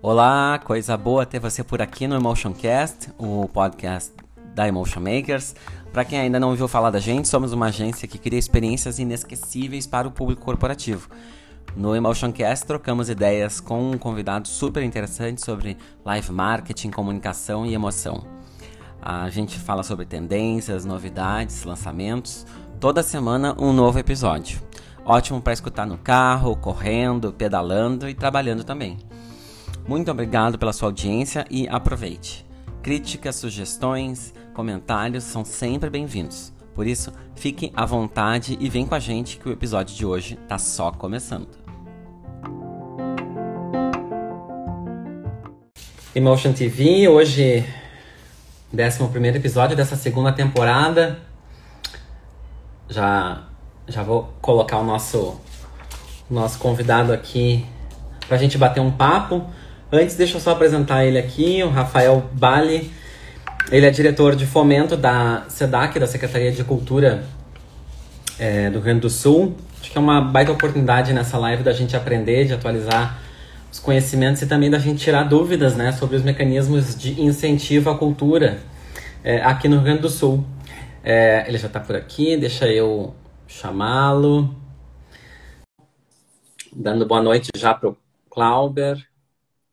Olá, coisa boa ter você por aqui no Emotioncast, o podcast da Emotion Makers. Para quem ainda não ouviu falar da gente, somos uma agência que cria experiências inesquecíveis para o público corporativo. No Emotioncast trocamos ideias com um convidado super interessante sobre live marketing, comunicação e emoção. A gente fala sobre tendências, novidades, lançamentos. Toda semana um novo episódio. Ótimo para escutar no carro, correndo, pedalando e trabalhando também. Muito obrigado pela sua audiência e aproveite. Críticas, sugestões, comentários são sempre bem-vindos. Por isso, fique à vontade e vem com a gente que o episódio de hoje está só começando. Emotion TV, hoje, 11 episódio dessa segunda temporada. Já, já vou colocar o nosso, nosso convidado aqui para a gente bater um papo. Antes, deixa eu só apresentar ele aqui, o Rafael Bali. Ele é diretor de fomento da SEDAC, da Secretaria de Cultura é, do Rio Grande do Sul. Acho que é uma baita oportunidade nessa live da gente aprender, de atualizar os conhecimentos e também da gente tirar dúvidas né, sobre os mecanismos de incentivo à cultura é, aqui no Rio Grande do Sul. É, ele já está por aqui, deixa eu chamá-lo. Dando boa noite já para o Clauber,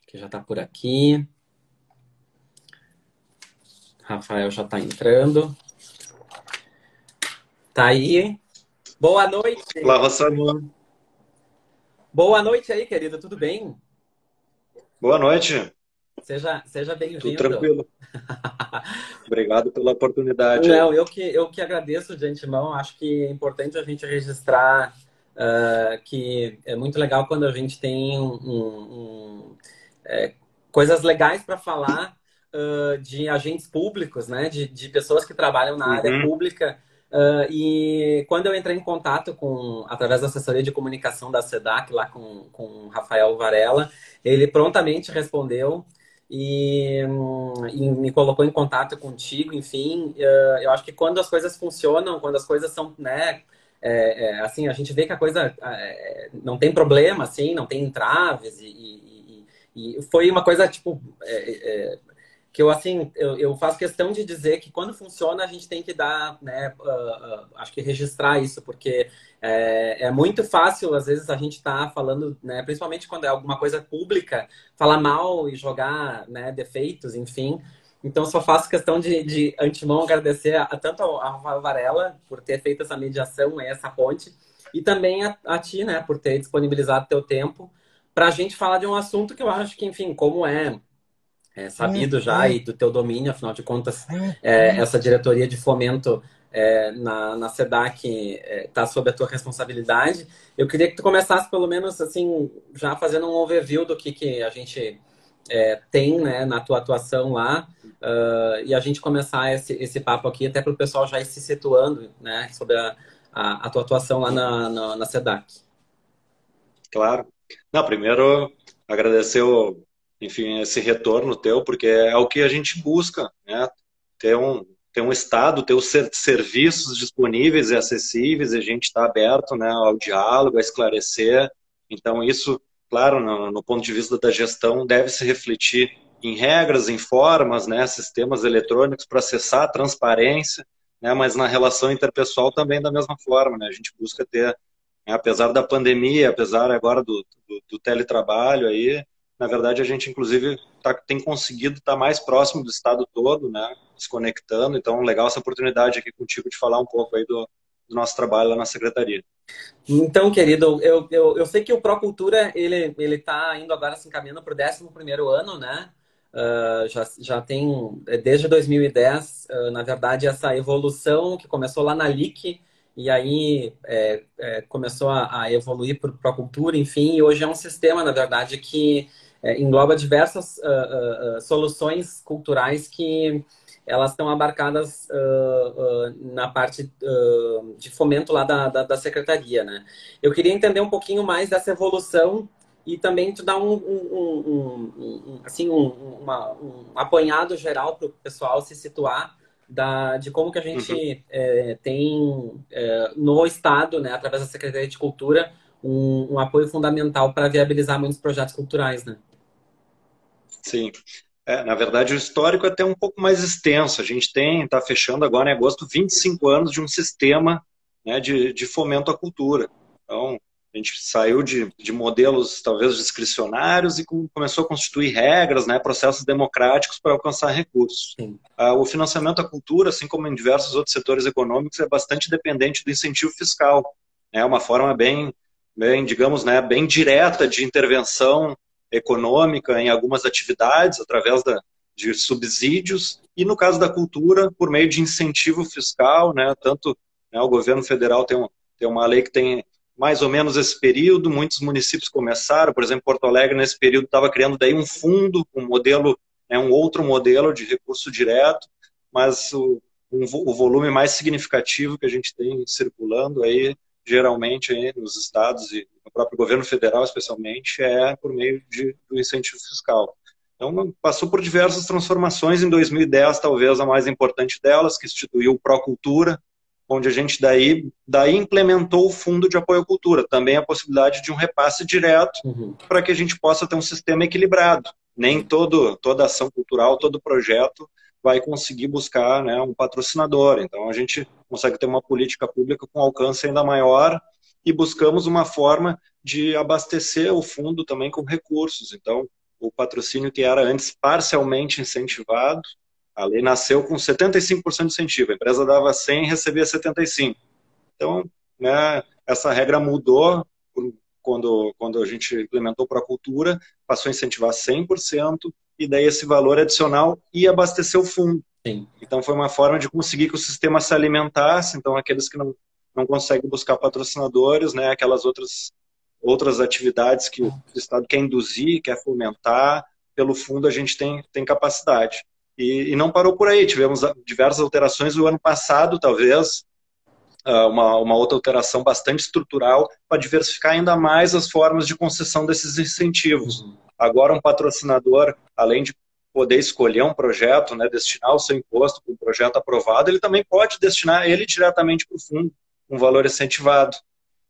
que já está por aqui. Rafael já está entrando. Tá aí. Boa noite. Olá, Rossano. Boa noite aí, querido. Tudo bem? Boa noite. Seja, seja bem-vindo. Tranquilo. Obrigado pela oportunidade. Não, eu que, eu que agradeço de antemão. Acho que é importante a gente registrar uh, que é muito legal quando a gente tem um, um, é, coisas legais para falar uh, de agentes públicos, né? De, de pessoas que trabalham na uhum. área pública. Uh, e quando eu entrei em contato com, através da assessoria de comunicação da SEDAC, lá com, com Rafael Varela, ele prontamente respondeu e, e, me colocou em contato contigo, enfim. Uh, eu acho que quando as coisas funcionam, quando as coisas são, né, é, é, assim, a gente vê que a coisa é, não tem problema, assim, não tem entraves e, e, e foi uma coisa, tipo, é, é, que eu assim eu, eu, faço questão de dizer que quando funciona a gente tem que dar né uh, uh, acho que registrar isso porque é, é, muito fácil às vezes a gente está falando né principalmente quando é alguma coisa pública falar mal e jogar né defeitos enfim. Então só faço questão de, de antemão agradecer a, a tanto a Rafael Varela por ter feito essa mediação essa ponte e também a, a ti né por ter disponibilizado teu tempo para a gente falar de um assunto que eu acho que enfim como é é, sabido já e do teu domínio, afinal de contas, é, essa diretoria de fomento é, na, na SEDAC está é, sob a tua responsabilidade. Eu queria que tu começasse, pelo menos, assim, já fazendo um overview do que, que a gente é, tem né, na tua atuação lá uh, e a gente começar esse, esse papo aqui, até para o pessoal já ir se situando né, sobre a, a, a tua atuação lá na, na, na SEDAC. Claro. Não, primeiro, agradecer o enfim, esse retorno teu, porque é o que a gente busca, né? Ter um, ter um estado, ter os serviços disponíveis e acessíveis, e a gente está aberto né, ao diálogo, a esclarecer. Então, isso, claro, no, no, ponto de vista da gestão, deve se refletir em regras, em formas, né, sistemas eletrônicos para acessar a transparência, né, mas na relação interpessoal também da mesma forma. Né, a gente busca ter, né, apesar da pandemia, apesar agora do, do, do teletrabalho, aí, na verdade, a gente, inclusive, tá, tem conseguido estar tá mais próximo do estado todo, né? Desconectando. Então, legal essa oportunidade aqui contigo de falar um pouco aí do, do nosso trabalho lá na secretaria. Então, querido, eu, eu, eu sei que o Procultura, ele ele está indo agora se encaminhando para o 11 ano, né? Uh, já, já tem, é, desde 2010, uh, na verdade, essa evolução que começou lá na LIC, e aí é, é, começou a, a evoluir para o Procultura, enfim, e hoje é um sistema, na verdade, que é, engloba diversas uh, uh, soluções culturais que elas estão abarcadas uh, na parte de fomento lá da, da, da, secretaria, né? Eu queria entender um pouquinho mais dessa evolução e também te dar um, um, um, um assim, uma, um apanhado geral para o pessoal se situar da, de como que a gente uhum. é, tem é, no Estado, né, através da Secretaria de Cultura, um, um apoio fundamental para viabilizar muitos projetos culturais, né? Sim. É, na verdade, o histórico é até um pouco mais extenso. A gente tem, está fechando agora em agosto, 25 anos de um sistema né, de, de fomento à cultura. Então, a gente saiu de, de modelos talvez discricionários e começou a constituir regras, né, processos democráticos para alcançar recursos. Ah, o financiamento à cultura, assim como em diversos outros setores econômicos, é bastante dependente do incentivo fiscal. É uma forma bem, bem digamos, né, bem direta de intervenção econômica em algumas atividades através da, de subsídios e no caso da cultura por meio de incentivo fiscal, né? Tanto né, o governo federal tem, um, tem uma lei que tem mais ou menos esse período, muitos municípios começaram, por exemplo, Porto Alegre nesse período estava criando daí um fundo, um modelo, né, um outro modelo de recurso direto, mas o, um, o volume mais significativo que a gente tem circulando aí geralmente aí nos estados e no próprio governo federal, especialmente, é por meio de, do incentivo fiscal. Então, passou por diversas transformações. Em 2010, talvez a mais importante delas, que instituiu o Procultura, onde a gente daí, daí implementou o Fundo de Apoio à Cultura. Também a possibilidade de um repasse direto uhum. para que a gente possa ter um sistema equilibrado. Nem todo, toda ação cultural, todo projeto vai conseguir buscar né, um patrocinador. Então, a gente consegue ter uma política pública com alcance ainda maior e buscamos uma forma de abastecer o fundo também com recursos. Então, o patrocínio que era antes parcialmente incentivado, a lei nasceu com 75% de incentivo. A empresa dava 100 e recebia 75. Então, né, essa regra mudou quando, quando a gente implementou para a cultura, passou a incentivar 100%, e daí esse valor adicional ia abastecer o fundo. Sim. Então foi uma forma de conseguir que o sistema se alimentasse, então aqueles que não, não conseguem buscar patrocinadores, né, aquelas outras, outras atividades que o Estado quer induzir, quer fomentar, pelo fundo a gente tem, tem capacidade. E, e não parou por aí, tivemos diversas alterações o ano passado, talvez, ah, uma, uma outra alteração bastante estrutural para diversificar ainda mais as formas de concessão desses incentivos. Agora, um patrocinador, além de poder escolher um projeto, né, destinar o seu imposto para um projeto aprovado, ele também pode destinar ele diretamente para o fundo, um valor incentivado.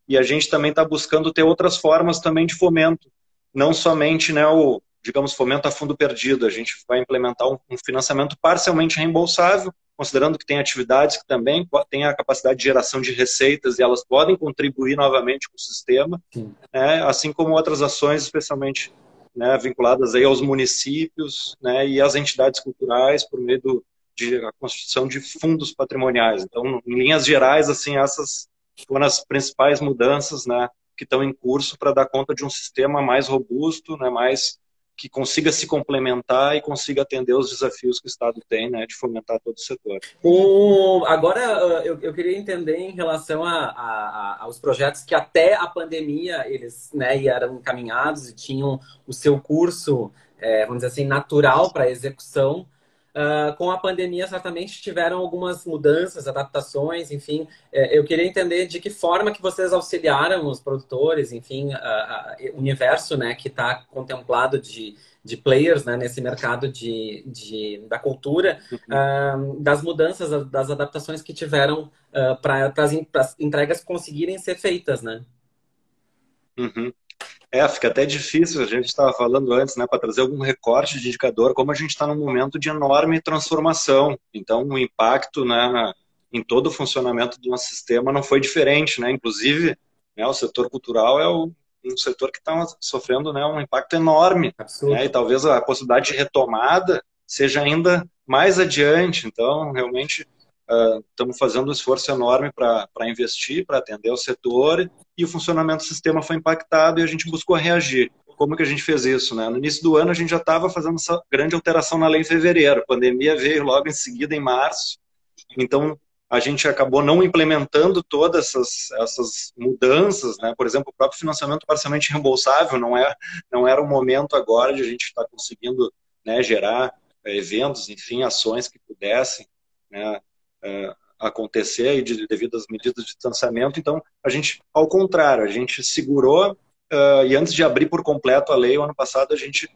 E a gente também está buscando ter outras formas também de fomento, não somente né, o, digamos, fomento a fundo perdido. A gente vai implementar um, um financiamento parcialmente reembolsável, considerando que tem atividades que também têm a capacidade de geração de receitas e elas podem contribuir novamente com o sistema, né, assim como outras ações, especialmente né, vinculadas aí aos municípios né, e às entidades culturais por meio do, de a construção de fundos patrimoniais. Então, em linhas gerais, assim, essas foram as principais mudanças né, que estão em curso para dar conta de um sistema mais robusto, né, mais que consiga se complementar e consiga atender os desafios que o Estado tem né, de fomentar todo o setor. O, agora, eu, eu queria entender em relação a, a, aos projetos que até a pandemia eles né, eram encaminhados e tinham o seu curso, é, vamos dizer assim, natural para execução. Uh, com a pandemia, certamente tiveram algumas mudanças, adaptações, enfim. É, eu queria entender de que forma que vocês auxiliaram os produtores, enfim, o universo né, que está contemplado de, de players né, nesse mercado de, de, da cultura, uhum. uh, das mudanças, das adaptações que tiveram uh, para as entregas conseguirem ser feitas, né? Uhum. É, fica até difícil, a gente estava falando antes, né, para trazer algum recorte de indicador, como a gente está num momento de enorme transformação. Então, o impacto né, em todo o funcionamento do nosso sistema não foi diferente. Né? Inclusive, né, o setor cultural é o, um setor que está sofrendo né, um impacto enorme. Né, e talvez a possibilidade de retomada seja ainda mais adiante. Então, realmente, uh, estamos fazendo um esforço enorme para investir, para atender o setor e o funcionamento do sistema foi impactado e a gente buscou reagir. Como que a gente fez isso? Né? No início do ano a gente já estava fazendo essa grande alteração na lei em fevereiro, a pandemia veio logo em seguida em março, então a gente acabou não implementando todas essas, essas mudanças, né? por exemplo, o próprio financiamento parcialmente reembolsável não, é, não era o momento agora de a gente estar tá conseguindo né, gerar é, eventos, enfim, ações que pudessem né, acontecer aí de, devido às medidas de distanciamento. Então, a gente, ao contrário, a gente segurou uh, e antes de abrir por completo a lei, o ano passado a gente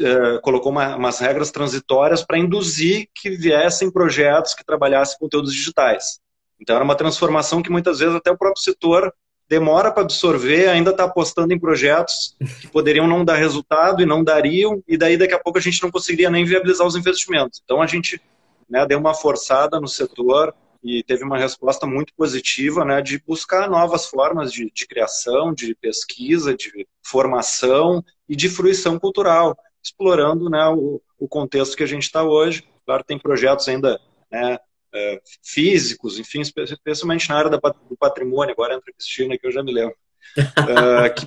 uh, colocou uma, umas regras transitórias para induzir que viessem projetos que trabalhassem conteúdos digitais. Então era uma transformação que muitas vezes até o próprio setor demora para absorver, ainda está apostando em projetos que poderiam não dar resultado e não dariam, e daí daqui a pouco a gente não conseguiria nem viabilizar os investimentos. Então a gente né, deu uma forçada no setor e teve uma resposta muito positiva né, de buscar novas formas de, de criação, de pesquisa, de formação e de fruição cultural, explorando né, o, o contexto que a gente está hoje. Claro, tem projetos ainda né, é, físicos, enfim, especialmente na área do patrimônio, agora entra a Cristina, que eu já me lembro. uh, que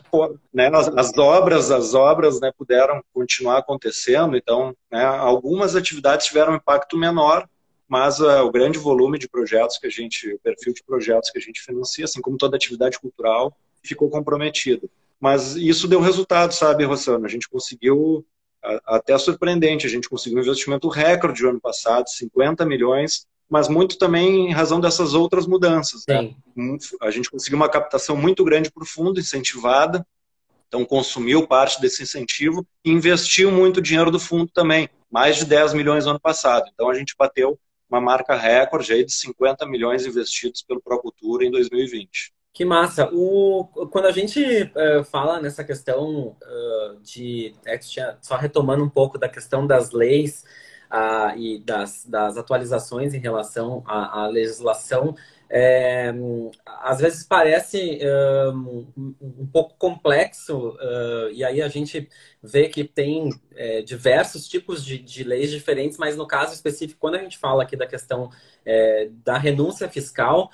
né, as, as, obras as obras né, puderam continuar acontecendo então né, algumas atividades tiveram um impacto menor mas uh, o grande volume de projetos que a gente o perfil de projetos que a gente financia assim como toda atividade cultural ficou comprometido mas isso deu resultado sabe Rossano a gente conseguiu até surpreendente a gente conseguiu um investimento recorde no ano passado 50 milhões mas muito também em razão dessas outras mudanças. Né? A gente conseguiu uma captação muito grande para o fundo, incentivada, então consumiu parte desse incentivo e investiu muito dinheiro do fundo também, mais de 10 milhões no ano passado. Então a gente bateu uma marca recorde aí de 50 milhões investidos pelo Procultura em 2020. Que massa! O, quando a gente uh, fala nessa questão uh, de. É, só retomando um pouco da questão das leis, uh, e das, das atualizações em relação à, à legislação, é, às vezes parece um, um pouco complexo, uh, e aí a gente vê que tem é, diversos tipos de, de, leis diferentes, mas no caso específico, quando a gente fala aqui da questão é, da renúncia fiscal,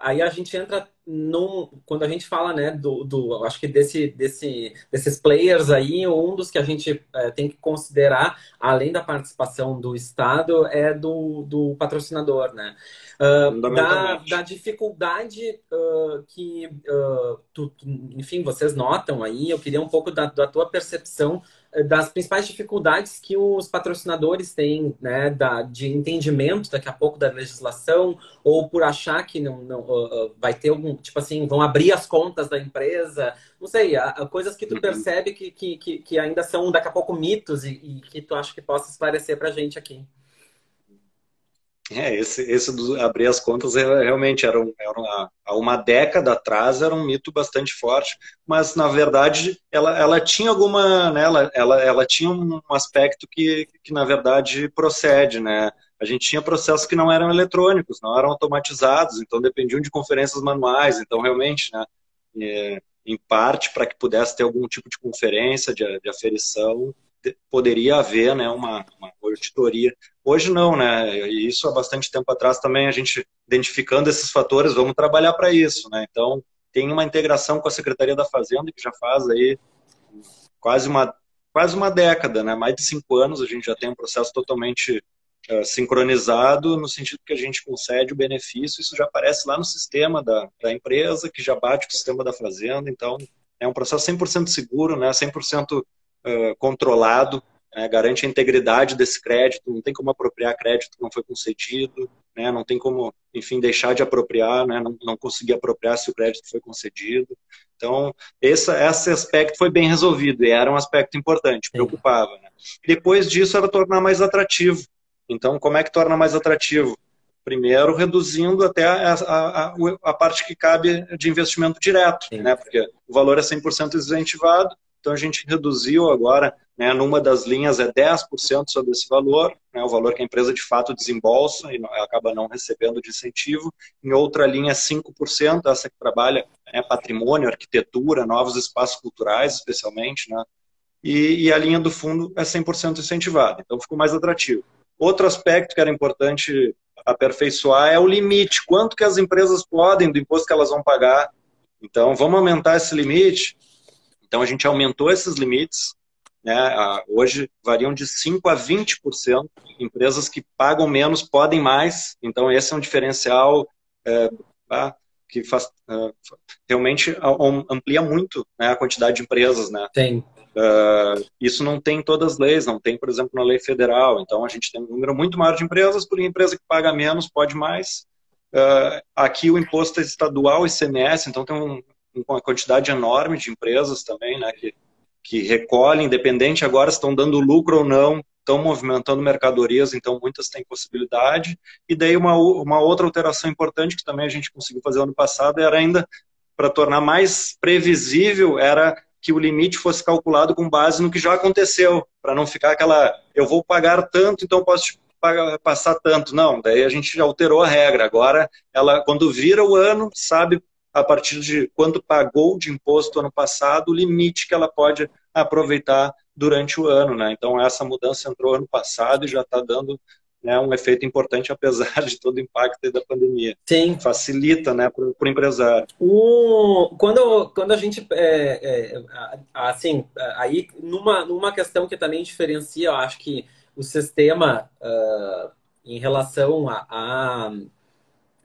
aí a gente entra quando a gente fala, né, do, do acho que desse, desse, desses players aí, um dos que a gente é, tem que considerar, além da participação do Estado, é do, do patrocinador, né? Uh, da, da, dificuldade uh, que, uh, tu, enfim, vocês notam aí, eu queria um pouco da, da tua percepção das principais dificuldades que os patrocinadores têm, né, da, de entendimento daqui a pouco da legislação, ou por achar que não, não uh, vai ter algum, tipo assim, vão abrir as contas da empresa, não sei, uh, coisas que tu uhum. percebe que, que, que, ainda são daqui a pouco mitos e, e que tu acha que possa esclarecer para a gente aqui. É, esse, esse do abrir as contas é, realmente era, um, era uma, há uma década atrás era um mito bastante forte, mas na verdade ela, ela tinha alguma, né, ela, ela, ela tinha um aspecto que, que na verdade procede, né? A gente tinha processos que não eram eletrônicos, não eram automatizados, então dependiam de conferências manuais, então realmente, né, é, em parte para que pudesse ter algum tipo de conferência de, de aferição, poderia haver né, uma, uma auditoria. Hoje não, né? E isso há bastante tempo atrás também a gente identificando esses fatores, vamos trabalhar para isso, né? Então tem uma integração com a Secretaria da Fazenda que já faz aí quase uma quase uma década, né? Mais de cinco anos a gente já tem um processo totalmente uh, sincronizado no sentido que a gente concede o benefício, isso já aparece lá no sistema da, da empresa que já bate com o sistema da Fazenda, então é um processo 100% seguro, né? 100% uh, controlado, né, garante a integridade desse crédito, não tem como apropriar crédito que não foi concedido, né, não tem como, enfim, deixar de apropriar, né, não, não conseguir apropriar se o crédito foi concedido. Então, esse, esse aspecto foi bem resolvido e era um aspecto importante, preocupava. Né. Depois disso, era tornar mais atrativo. Então, como é que torna mais atrativo? Primeiro, reduzindo até a, a, a, a parte que cabe de investimento direto, né, porque o valor é 100% incentivado, então a gente reduziu agora, né, numa das linhas é 10% sobre esse valor, né, o valor que a empresa de fato desembolsa e acaba não recebendo de incentivo. Em outra linha, 5%, essa que trabalha né, patrimônio, arquitetura, novos espaços culturais, especialmente, né, e, e a linha do fundo é 100% incentivada, então ficou mais atrativo. Outro aspecto que era importante aperfeiçoar é o limite, quanto que as empresas podem do imposto que elas vão pagar. Então, vamos aumentar esse limite então a gente aumentou esses limites, né? hoje variam de 5 a 20%. Empresas que pagam menos podem mais, então esse é um diferencial é, tá? que faz, é, realmente amplia muito né, a quantidade de empresas. Né? Tem. Uh, isso não tem em todas as leis, não tem, por exemplo, na lei federal. Então, a gente tem um número muito maior de empresas, porque a empresa que paga menos pode mais. Uh, aqui o imposto é estadual, ICMS, então tem um, uma quantidade enorme de empresas também, né, que, que recolhem, independente agora se estão dando lucro ou não, estão movimentando mercadorias, então muitas têm possibilidade. E daí uma, uma outra alteração importante que também a gente conseguiu fazer ano passado era ainda para tornar mais previsível era que o limite fosse calculado com base no que já aconteceu, para não ficar aquela eu vou pagar tanto, então posso pagar, passar tanto. Não, daí a gente já alterou a regra. Agora ela quando vira o ano, sabe a partir de quanto pagou de imposto ano passado, o limite que ela pode aproveitar durante o ano, né? Então essa mudança entrou ano passado e já está dando né, um efeito importante apesar de todo o impacto da pandemia. Sim. Facilita, né, para o empresário. O, quando, quando a gente, é, é, assim, aí numa, numa questão que também diferencia, eu acho que o sistema uh, em relação a, a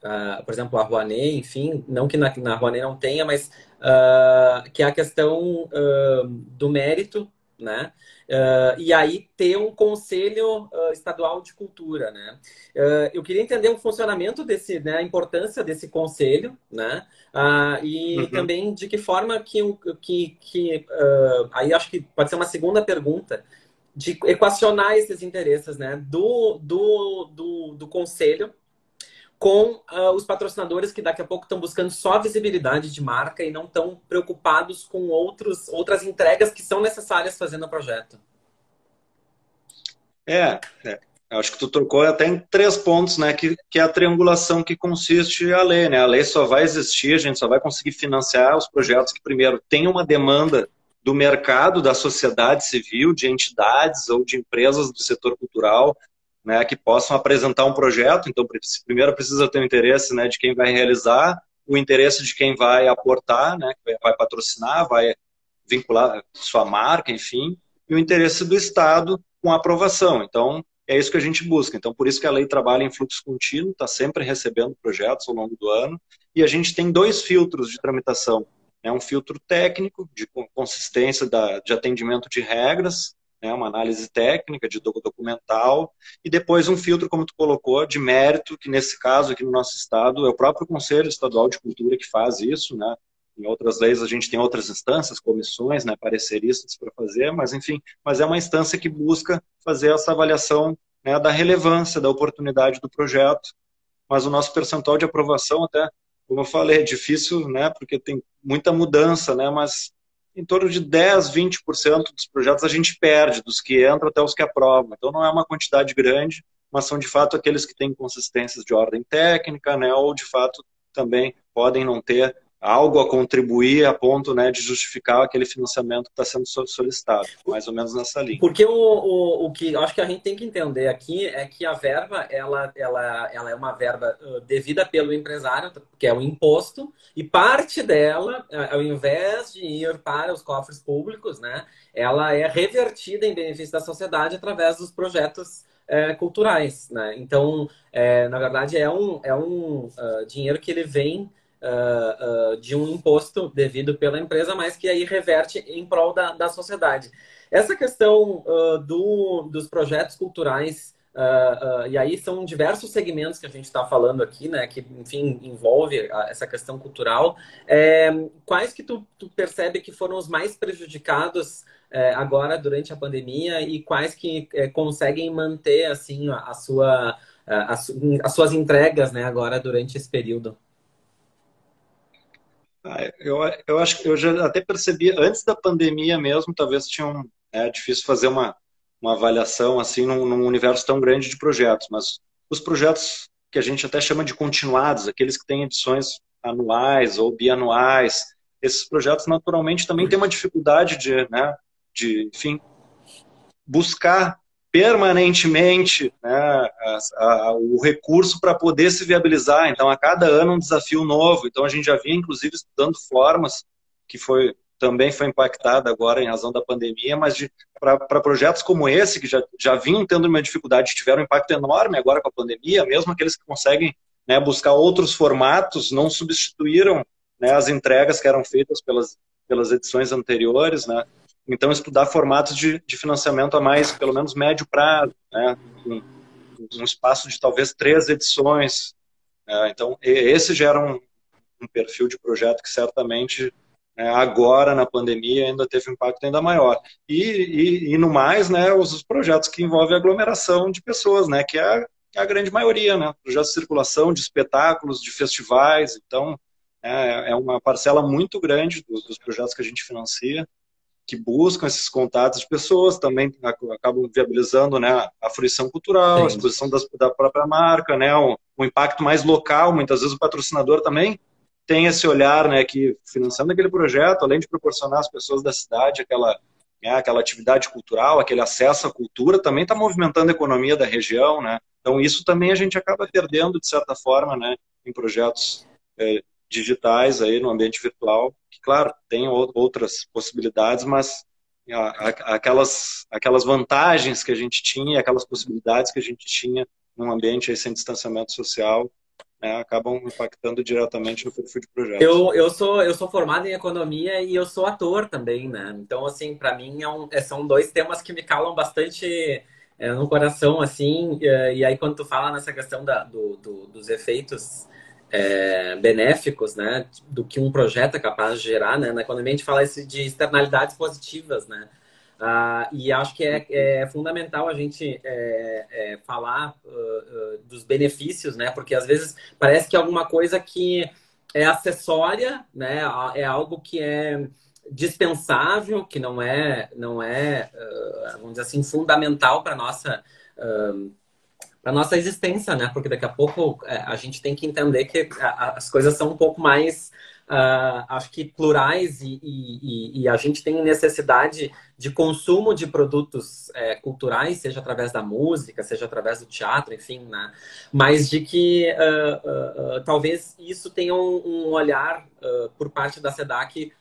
Uh, por exemplo, a Rouanet, enfim, não que na, na Rouanet não tenha, mas uh, que é a questão uh, do mérito, né? e aí ter um conselho estadual de cultura, né? eu queria entender o funcionamento desse, né, a importância desse conselho, né? e uhum. também de que forma que, que, que aí acho que pode ser uma segunda pergunta, de equacionar esses interesses, né? Do, do, do, do conselho com uh, os patrocinadores que daqui a pouco estão buscando só visibilidade de marca e não estão preocupados com outros, outras entregas que são necessárias fazendo o projeto. É, é, acho que tu tocou até em três pontos, né? Que, que é a triangulação que consiste a lei, né? A lei só vai existir, a gente só vai conseguir financiar os projetos que primeiro tem uma demanda do mercado, da sociedade civil, de entidades ou de empresas do setor cultural, né, que possam apresentar um projeto. Então, primeiro precisa ter o interesse né, de quem vai realizar, o interesse de quem vai aportar, né, vai patrocinar, vai vincular sua marca, enfim, e o interesse do Estado com a aprovação. Então, é isso que a gente busca. Então, por isso que a lei trabalha em fluxo contínuo, está sempre recebendo projetos ao longo do ano, e a gente tem dois filtros de tramitação. É um filtro técnico, de consistência da, de atendimento de regras, né, uma análise técnica, de documental, e depois um filtro, como tu colocou, de mérito, que nesse caso aqui no nosso estado é o próprio Conselho Estadual de Cultura que faz isso, né? Em outras leis a gente tem outras instâncias, comissões, né, pareceristas para fazer, mas enfim, mas é uma instância que busca fazer essa avaliação né, da relevância, da oportunidade do projeto. Mas o nosso percentual de aprovação até, como eu falei, é difícil, né, porque tem muita mudança, né, mas em torno de 10, 20% dos projetos a gente perde, dos que entram até os que aprovam. Então não é uma quantidade grande, mas são de fato aqueles que têm consistências de ordem técnica, né, ou de fato também podem não ter algo a contribuir a ponto né, de justificar aquele financiamento que está sendo solicitado, mais ou menos nessa linha. Porque o, o, o que acho que a gente tem que entender aqui é que a verba ela, ela, ela é uma verba devida pelo empresário, que é o imposto, e parte dela, ao invés de ir para os cofres públicos, né, ela é revertida em benefício da sociedade através dos projetos é, culturais. Né? Então, é, na verdade, é um, é um uh, dinheiro que ele vem uh, uh, de um imposto devido pela empresa, mas que aí reverte em prol da, da sociedade. Essa questão uh, do, dos projetos culturais, e aí são diversos segmentos que a gente está falando aqui, né, que, enfim, envolve essa questão cultural. É, quais que tu, tu percebe que foram os mais prejudicados é, agora durante a pandemia e quais que é, conseguem manter, assim, a, a sua... As, as suas entregas, né, agora durante esse período? Ah, eu, eu acho que eu já até percebi, antes da pandemia mesmo, talvez tinha um, é difícil fazer uma, uma avaliação assim num, num, universo tão grande de projetos, mas os projetos que a gente até chama de continuados, aqueles que têm edições anuais ou bianuais, esses projetos naturalmente também têm uma dificuldade de, né, de enfim, buscar permanentemente né, a, a, o recurso para poder se viabilizar. Então, a cada ano um desafio novo. Então, a gente já vinha, inclusive, estudando formas, que foi também foi impactada agora em razão da pandemia, mas para projetos como esse, que já, já vinham tendo uma dificuldade, tiveram um impacto enorme agora com a pandemia, mesmo aqueles que conseguem né, buscar outros formatos, não substituíram né, as entregas que eram feitas pelas, pelas edições anteriores, né? Então, estudar formatos de, de financiamento a mais, pelo menos médio prazo, né? um, um espaço de talvez três edições. É, então, esse gera um, um, perfil de projeto que certamente né, agora na pandemia ainda teve um impacto ainda maior. E, e, e no mais, né, os projetos que envolvem aglomeração de pessoas, né, que é a, é a grande maioria, né, projetos de circulação, de espetáculos, de festivais, então é, é uma parcela muito grande dos projetos que a gente financia que buscam esses contatos de pessoas, também acabam viabilizando né, a fruição cultural, Sim. a exposição das, da própria marca, né, um, um, impacto mais local. Muitas vezes o patrocinador também tem esse olhar né, que, financiando aquele projeto, além de proporcionar às pessoas da cidade aquela, né, aquela atividade cultural, aquele acesso à cultura, também está movimentando a economia da região. Né? Então, isso também a gente acaba perdendo, de certa forma, né, em projetos é, digitais aí no ambiente virtual, que claro, tem outras possibilidades, mas aquelas, aquelas vantagens que a gente tinha, aquelas possibilidades que a gente tinha num ambiente aí sem distanciamento social, né, acabam impactando diretamente no perfil de projeto. Eu, eu, sou, eu sou formado em economia e eu sou ator também, né? Então, assim, para mim é um, é, são dois temas que me calam bastante é, no coração, assim. E, e, aí, quando tu fala nessa questão da, do, do, dos efeitos é, benéficos, né, do que um projeto é capaz de gerar, né? Na economia a gente fala de externalidades positivas, né? Ah, e acho que é, é, fundamental a gente é, é, falar uh, uh, dos benefícios, né? Porque às vezes parece que é alguma coisa que é acessória, né? É algo que é dispensável, que não é, não é, uh, vamos dizer assim, fundamental para nossa para nossa existência, né? Porque daqui a pouco é, a gente tem que entender que as coisas são um pouco mais, uh, acho que plurais e, e, e, a gente tem necessidade de consumo de produtos é, culturais, seja através da música, seja através do teatro, enfim, né? Mas de que uh, uh, talvez isso tenha um, um olhar por parte da SEDAC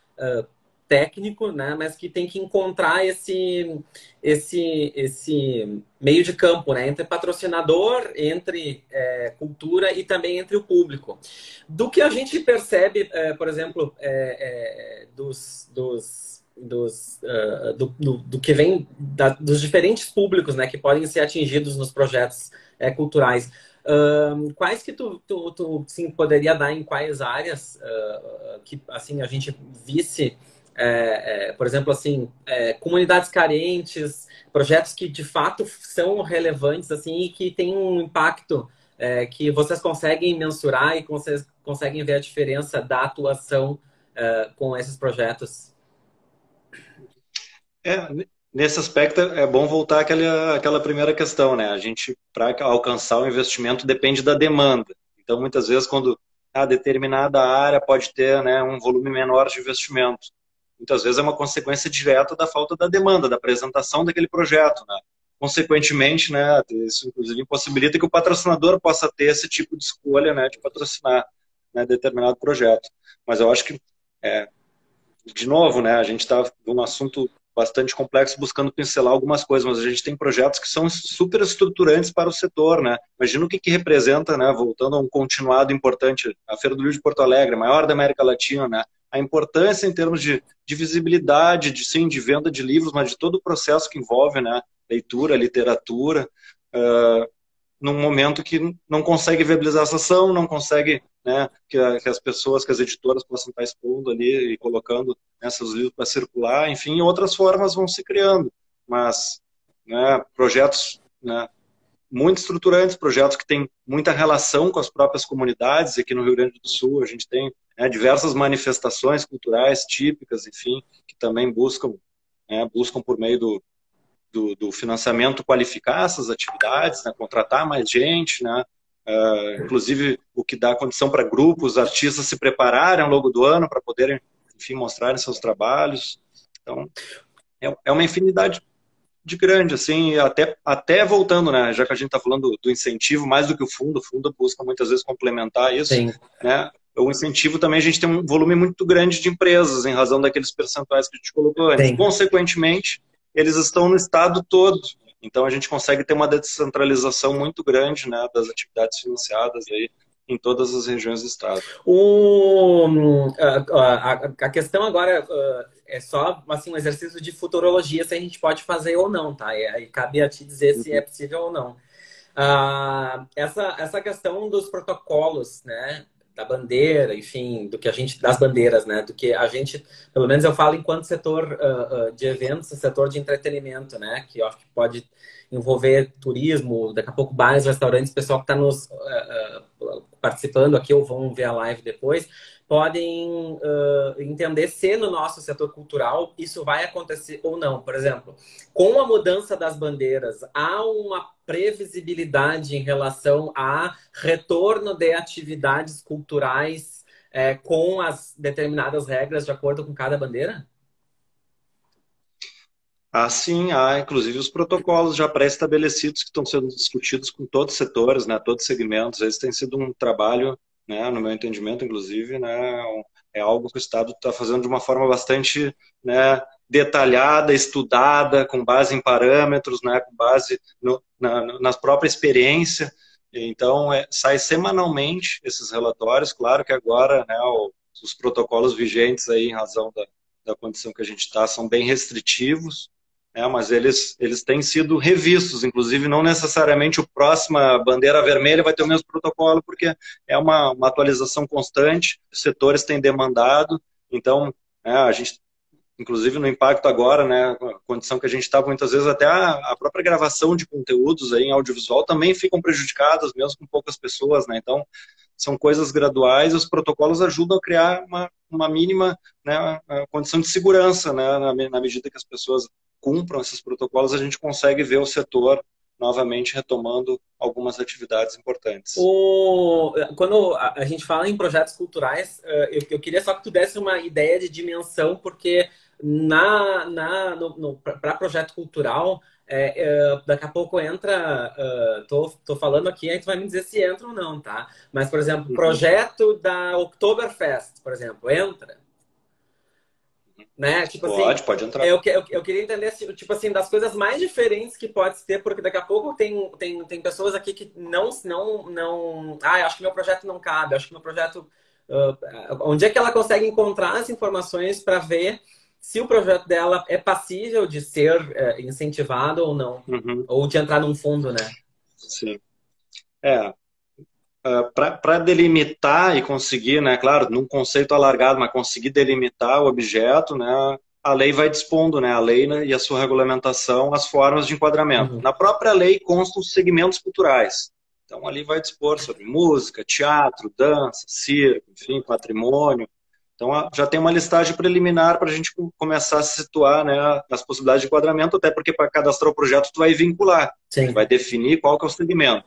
técnico, né, mas que tem que encontrar esse, esse, esse meio de campo, né, entre patrocinador, entre é, cultura e também entre o público. Do que a gente percebe, é, por exemplo, é, é dos, dos, dos uh, do, do, do, que vem da, dos diferentes públicos, né, que podem ser atingidos nos projetos é, culturais. Uh, quais que tu, tu, tu sim, poderia dar em quais áreas uh, que assim a gente visse é, é, por exemplo, assim, é, comunidades carentes, projetos que de fato são relevantes assim e que têm um impacto é, que vocês conseguem mensurar e vocês conseguem ver a diferença da atuação é, com esses projetos? É, nesse aspecto é bom voltar àquela, àquela primeira questão, né? A gente, para alcançar o investimento, depende da demanda. Então, muitas vezes, quando a determinada área pode ter né, um volume menor de investimento, muitas vezes é uma consequência direta da falta da demanda, da apresentação daquele projeto, né? Consequentemente, né, isso inclusive impossibilita que o patrocinador possa ter esse tipo de escolha, né, de patrocinar né, determinado projeto. Mas eu acho que, é, de novo, né, a gente está num assunto bastante complexo buscando pincelar algumas coisas, mas a gente tem projetos que são super estruturantes para o setor, né? Imagina o que, que representa, né? Voltando a um continuado importante, a Feira do Livro de Porto Alegre, maior da América Latina, né? A importância em termos de, de visibilidade, de sim, de venda de livros, mas de todo o processo que envolve, né, leitura, literatura, uh, num momento que não consegue viabilizar essa ação, não consegue né, que, a, que, as pessoas, que as editoras possam estar expondo ali e colocando né, seus livros para circular, enfim, outras formas vão se criando, mas né, projetos né, muito estruturantes, projetos que têm muita relação com as próprias comunidades. Aqui no Rio Grande do Sul, a gente tem né, diversas manifestações culturais típicas, enfim, que também buscam, né, buscam por meio do, do, do, financiamento qualificar essas atividades, né, contratar mais gente, né, uh, inclusive o que dá condição para grupos, artistas se prepararem ao longo do ano para poderem, enfim, mostrarem seus trabalhos. Então, é, é uma infinidade de grande, assim, até, até voltando, né, já que a gente está falando do incentivo, mais do que o fundo, o fundo busca muitas vezes complementar isso, Sim. né, o incentivo também a gente tem um volume muito grande de empresas, em razão daqueles percentuais que a gente colocou antes. Sim. Consequentemente, eles estão no estado todo, então a gente consegue ter uma descentralização muito grande, né, das atividades financiadas aí, em todas as regiões do estado. O, a, a, a questão agora uh, é só assim, um exercício de futurologia se a gente pode fazer ou não, tá? E aí cabe a ti dizer se é possível ou não. Uh, essa, essa questão dos protocolos, né? da bandeira, enfim, do que a gente das bandeiras, né? Do que a gente, pelo menos eu falo enquanto setor uh, uh, de eventos, setor de entretenimento, né? Que eu acho que pode envolver turismo, daqui a pouco bares, restaurantes, pessoal que está nos uh, participando aqui ou vão ver a live depois, podem uh, entender se no nosso setor cultural isso vai acontecer ou não. Por exemplo, com a mudança das bandeiras, há uma previsibilidade em relação a retorno de atividades culturais é, com as determinadas regras de acordo com cada bandeira? Ah, sim, há inclusive os protocolos já pré-estabelecidos que estão sendo discutidos com todos os setores, né, todos os segmentos. Esse tem sido um trabalho né, no meu entendimento, inclusive, né, é algo que o Estado está fazendo de uma forma bastante né, detalhada, estudada, com base em parâmetros, né, com base no, na, na própria experiência. Então, é, sai semanalmente esses relatórios. Claro que agora né, os protocolos vigentes, aí, em razão da, da condição que a gente está, são bem restritivos, é, mas eles, eles têm sido revistos, inclusive não necessariamente o próximo bandeira vermelha vai ter o mesmo protocolo, porque é uma, uma atualização constante, os setores têm demandado, então é, a gente, inclusive no impacto agora, né, a condição que a gente estava, muitas vezes até a, a, própria gravação de conteúdos aí em audiovisual também ficam prejudicadas, mesmo com poucas pessoas, né, então são coisas graduais, os protocolos ajudam a criar uma, uma mínima né, condição de segurança, né, na, na medida que as pessoas cumpram esses protocolos, a gente consegue ver o setor novamente retomando algumas atividades importantes. O, quando a gente fala em projetos culturais, eh, eu, queria só que tu desse uma ideia de dimensão, porque na, na, para projeto cultural, é, é, daqui a pouco entra, uh, tô, tô falando aqui, aí tu vai me dizer se entra ou não, tá? Mas, por exemplo, uhum. projeto da Oktoberfest, por exemplo, entra? Né? Tipo pode, assim, pode entrar. Eu, eu, eu queria entender, tipo assim, das coisas mais diferentes que pode ter, porque daqui a pouco tem, tem, tem pessoas aqui que não, não, não... Ah, acho que meu projeto não cabe, acho que meu projeto... Uh, onde é que ela consegue encontrar as informações para ver se o projeto dela é passível de ser uh, incentivado ou não? Uhum. Ou de entrar num fundo, né? Sim. É, para delimitar e conseguir, né, claro, num conceito alargado, mas conseguir delimitar o objeto, né, a lei vai dispondo, né, a lei né, e a sua regulamentação, as formas de enquadramento. Uhum. Na própria lei constam os segmentos culturais. Então, ali vai dispor sobre música, teatro, dança, circo, enfim, patrimônio. Então, já tem uma listagem preliminar para a gente começar a situar né, as possibilidades de enquadramento, até porque para cadastrar o projeto, tu vai vincular, Sim. vai definir qual que é o segmento.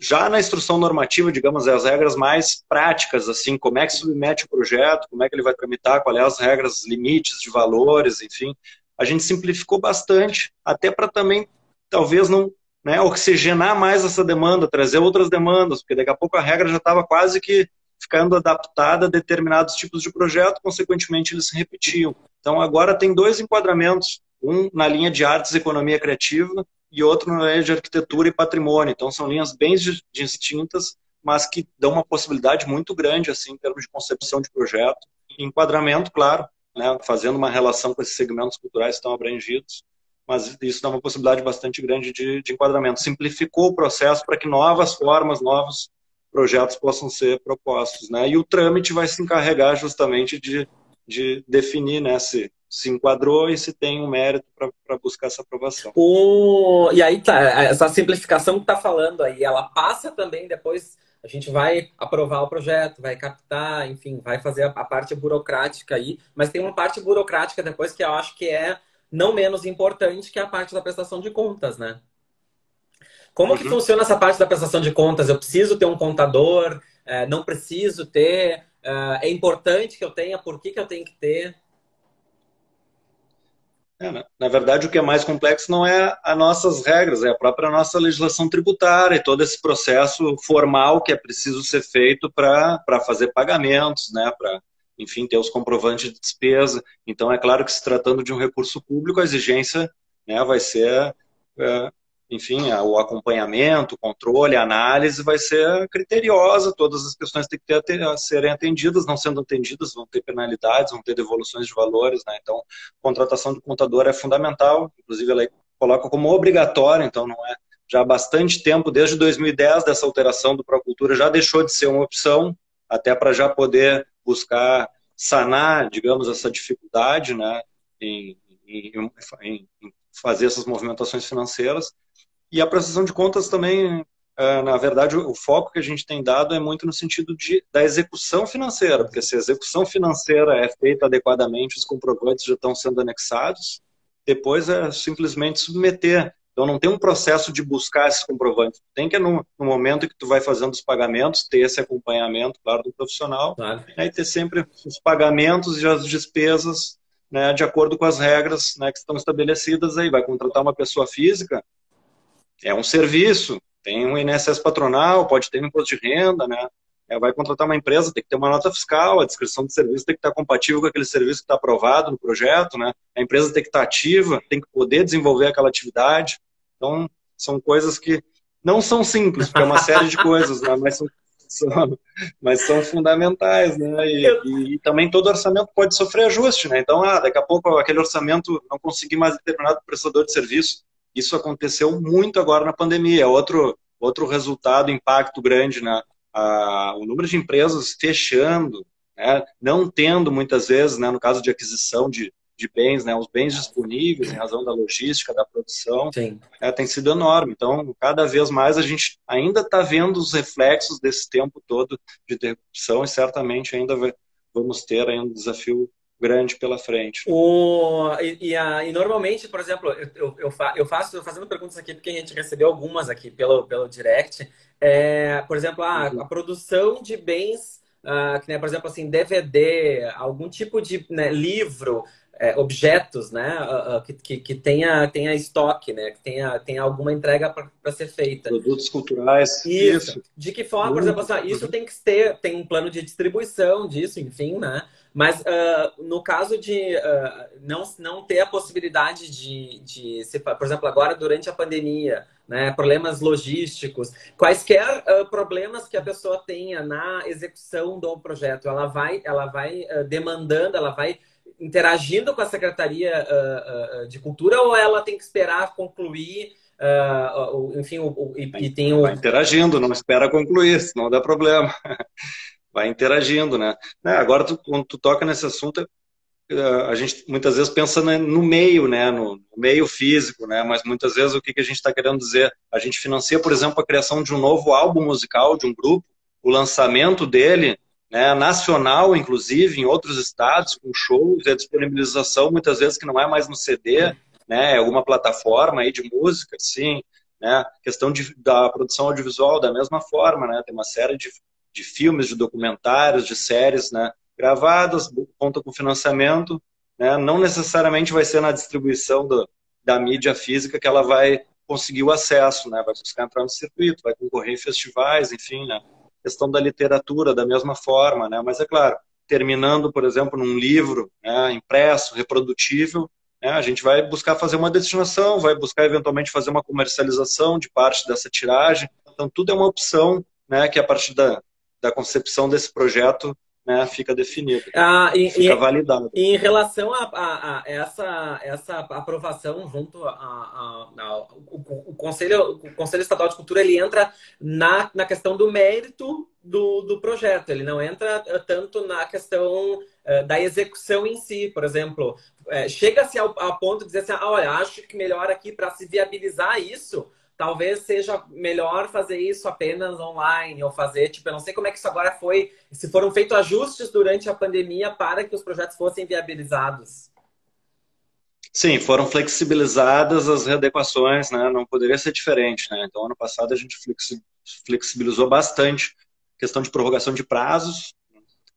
Já na instrução normativa, digamos, as regras mais práticas, assim, como é que submete o projeto, como é que ele vai tramitar, quais as regras, limites de valores, enfim, a gente simplificou bastante, até para também, talvez, não né, oxigenar mais essa demanda, trazer outras demandas, porque daqui a pouco a regra já estava quase que ficando adaptada a determinados tipos de projeto, consequentemente eles se repetiam. Então agora tem dois enquadramentos, um na linha de artes e economia criativa e outro na área de arquitetura e patrimônio. Então são linhas bem distintas, mas que dão uma possibilidade muito grande assim em termos de concepção de projeto, enquadramento, claro, né, fazendo uma relação com esses segmentos culturais que estão abrangidos, mas isso dá uma possibilidade bastante grande de, de enquadramento. Simplificou o processo para que novas formas, novos projetos possam ser propostos, né? E o trâmite vai se encarregar justamente de, de definir, né, se se enquadrou e se tem um mérito para buscar essa aprovação. O... E aí tá, essa simplificação que está falando aí, ela passa também depois, a gente vai aprovar o projeto, vai captar, enfim, vai fazer a, a parte burocrática aí, mas tem uma parte burocrática depois que eu acho que é não menos importante, que é a parte da prestação de contas, né? Como uhum. que funciona essa parte da prestação de contas? Eu preciso ter um contador? É, não preciso ter? É, é importante que eu tenha? Por que, que eu tenho que ter? É, né? na verdade, o que é mais complexo não é as nossas regras, é a própria nossa legislação tributária e todo esse processo formal que é preciso ser feito para fazer pagamentos, né, para, enfim, ter os comprovantes de despesa. Então, é claro que se tratando de um recurso público, a exigência né, vai ser é, enfim, o acompanhamento, o controle, a análise vai ser criteriosa, todas as questões têm que ter, serem atendidas, não sendo atendidas vão ter penalidades, vão ter devoluções de valores, né? Então, contratação do contador é fundamental, inclusive ela coloca como obrigatória, então não é já há bastante tempo, desde 2010, dessa alteração do Procultura, já deixou de ser uma opção, até para já poder buscar sanar, digamos, essa dificuldade né, em, em, em, fazer essas movimentações financeiras. E a prestação de contas também, é, na verdade, o foco que a gente tem dado é muito no sentido de, da execução financeira, porque se a execução financeira é feita adequadamente, os comprovantes já estão sendo anexados, depois é simplesmente submeter então não tem um processo de buscar esses comprovantes. Tem que no, no momento que tu vai fazendo os pagamentos ter esse acompanhamento, claro, do profissional, claro. Né, e ter sempre os pagamentos e as despesas né, de acordo com as regras né, que estão estabelecidas aí. Vai contratar uma pessoa física, é um serviço, tem um INSS patronal, pode ter um imposto de renda, né? É, vai contratar uma empresa, tem que ter uma nota fiscal, a descrição do serviço tem que estar compatível com aquele serviço que está aprovado no projeto, né? A empresa tem que estar ativa, tem que poder desenvolver aquela atividade. Então, são coisas que não são simples, porque é uma série de coisas, né? mas, são, são, mas são fundamentais, né? E, e, e, também todo orçamento pode sofrer ajuste, né? Então, ah, daqui a pouco aquele orçamento não conseguir mais determinado prestador de serviço. Isso aconteceu muito agora na pandemia. É outro, outro resultado, impacto grande, né? a, o número de empresas fechando, né, não tendo muitas vezes, né, no caso de aquisição de, de bens, né, os bens disponíveis em razão da logística, da produção, é, tem sido enorme. Então, cada vez mais a gente ainda está vendo os reflexos desse tempo todo de interrupção e certamente ainda vai, vamos ter aí um desafio grande pela frente. O, e, e, a, e normalmente, por exemplo, eu, eu, eu faço eu fazendo perguntas aqui porque a gente recebeu algumas aqui pelo, pelo direct. É, por exemplo, a, a produção de bens, uh, que, né, por exemplo, assim, DVD, algum tipo de né, livro, é, objetos, né, uh, uh, que, que, que, tenha, tenha estoque, né, que tenha, tenha alguma entrega para ser feita. Produtos culturais. Isso. isso. De que forma, por exemplo, assim, isso tem que ter, tem um plano de distribuição disso, enfim, né? Mas uh, no caso de uh, não, não ter a possibilidade de, de, por exemplo, agora durante a pandemia, né, problemas logísticos, quaisquer uh, problemas que a pessoa tenha na execução do projeto, ela vai, ela vai demandando, ela vai interagindo com a Secretaria de Cultura ou ela tem que esperar concluir enfim, o, o, e, e, tem o... Vai interagindo, não espera concluir, senão dá problema. Vai interagindo, né? né? Agora, tu, quando tu toca nesse assunto, eh, a gente muitas vezes pensa no meio, né? No meio físico, né? Mas muitas vezes o que a gente está querendo dizer? A gente financia, por exemplo, a criação de um novo álbum musical de um grupo, o lançamento dele, né? Nacional, inclusive, em outros estados, com shows, a disponibilização muitas vezes que não é mais no CD, né? É alguma plataforma aí de música, sim. Né? Questão de, da produção audiovisual, da mesma forma, né? Tem uma série de de filmes, de documentários, de séries, né, gravadas, conta com financiamento, né, não necessariamente vai ser na distribuição do, da mídia física que ela vai conseguir o acesso, né, vai buscar entrar no circuito, vai concorrer em festivais, enfim, né, questão da literatura da mesma forma, né, mas é claro, terminando, por exemplo, num livro né, impresso, reprodutível, né, a gente vai buscar fazer uma destinação, vai buscar eventualmente fazer uma comercialização de parte dessa tiragem, então tudo é uma opção né, que a partir da, da concepção desse projeto né, fica definido, ah, e, fica e, validado. Em relação a, a, a, essa, essa aprovação junto a, o, Conselho, o Conselho Estadual de Cultura, ele entra na, na questão do mérito do, do projeto, ele não entra eh, tanto na questão uh, da execução em si, por exemplo. Uh, Chega-se ao, ao ponto de dizer assim, ah, olha, acho que melhor aqui para se viabilizar isso, talvez seja melhor fazer isso apenas online ou fazer, tipo, eu não sei como é que isso agora foi, se foram feitos ajustes durante a pandemia para que os projetos fossem viabilizados. Sim, foram flexibilizadas as readequações, né? Não poderia ser diferente, né? Então, ano passado a gente flexibilizou bastante a questão de prorrogação de prazos,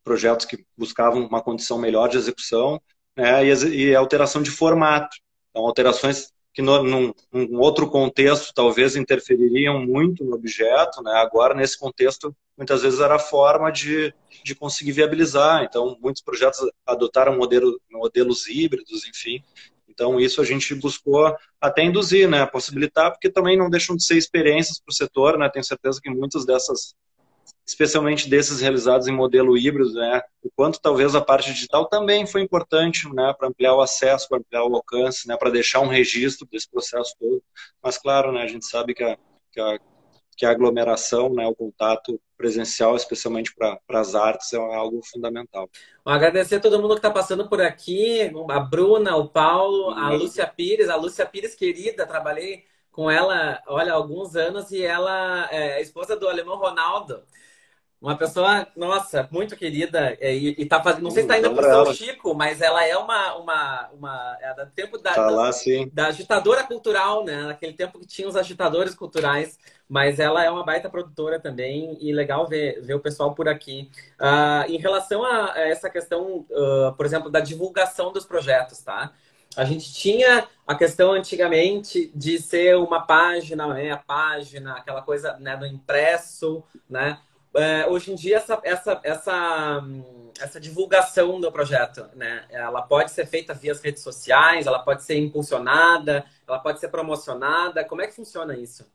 projetos que buscavam uma condição melhor de execução, né? E, e alteração de formato. Então, alterações que no, num, num, outro contexto talvez interfeririam muito no objeto, né? agora nesse contexto muitas vezes era a forma de, de conseguir viabilizar, então muitos projetos adotaram modelo, modelos híbridos, enfim, então isso a gente buscou até induzir, né? possibilitar, porque também não deixam de ser experiências para o setor, né? tenho certeza que muitas dessas especialmente desses realizados em modelo híbrido, né? O quanto talvez a parte digital também foi importante, né? Para ampliar o acesso, para ampliar o alcance, né? Para deixar um registro desse processo todo. Mas claro, né? A gente sabe que a, que a que a aglomeração, né, o contato presencial, especialmente para as artes, é algo fundamental. Bom, agradecer a todo mundo que está passando por aqui, a Bruna, o Paulo, a Lúcia Pires, a Lúcia Pires querida, trabalhei com ela, olha, há alguns anos e ela é esposa do alemão Ronaldo. Uma pessoa, nossa, muito querida. É, e, e tá fazendo. Não sei se tá indo para São Chico, mas ela é uma. uma, uma é do tempo da, tá lá, da, da, agitadora cultural, né? Naquele tempo que tinha os agitadores culturais. Mas ela é uma baita produtora também e legal ver, ver o pessoal por aqui. Uh, em relação a, a essa questão, uh, por exemplo, da divulgação dos projetos, tá? A gente tinha a questão antigamente de ser uma página, né, a página, aquela coisa né, do impresso, né? é, hoje em dia essa, essa, essa, essa divulgação do projeto, né? Ela pode ser feita via as redes sociais, ela pode ser impulsionada, ela pode ser promocionada. Como é que funciona isso?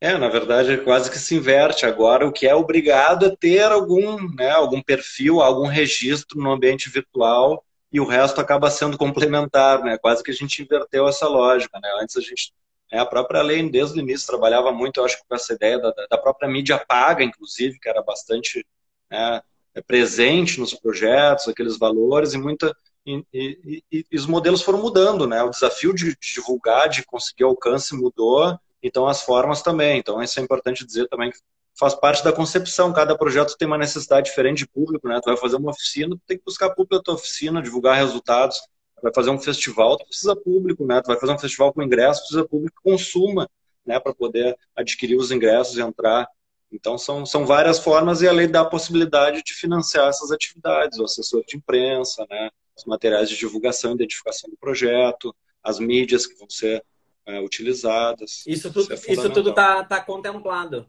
É, na verdade, quase que se inverte agora. O que é obrigado é ter algum, né, algum perfil, algum registro no ambiente virtual e o resto acaba sendo complementar, né? Quase que a gente inverteu essa lógica, né? Antes a gente é, a própria lei, desde o início, trabalhava muito, eu acho, com essa ideia da, da própria mídia paga, inclusive, que era bastante né, presente nos projetos, aqueles valores, e muita. E, e, e, e, os modelos foram mudando, né? O desafio de, de, divulgar, de conseguir alcance mudou, então as formas também. Então, isso é importante dizer também que faz parte da concepção. Cada projeto tem uma necessidade diferente de público, né? Tu vai fazer uma oficina, tu tem que buscar público da tua oficina, divulgar resultados vai fazer um festival, tu precisa público, né? Tu vai fazer um festival com ingresso, precisa público que consuma, né? Para poder adquirir os ingressos e entrar. Então, são, são várias formas e a lei dá a possibilidade de financiar essas atividades, o assessor de imprensa, né? Os materiais de divulgação, identificação do projeto, as mídias que vão ser é, utilizadas. Isso tudo, isso, é isso tudo está tá contemplado.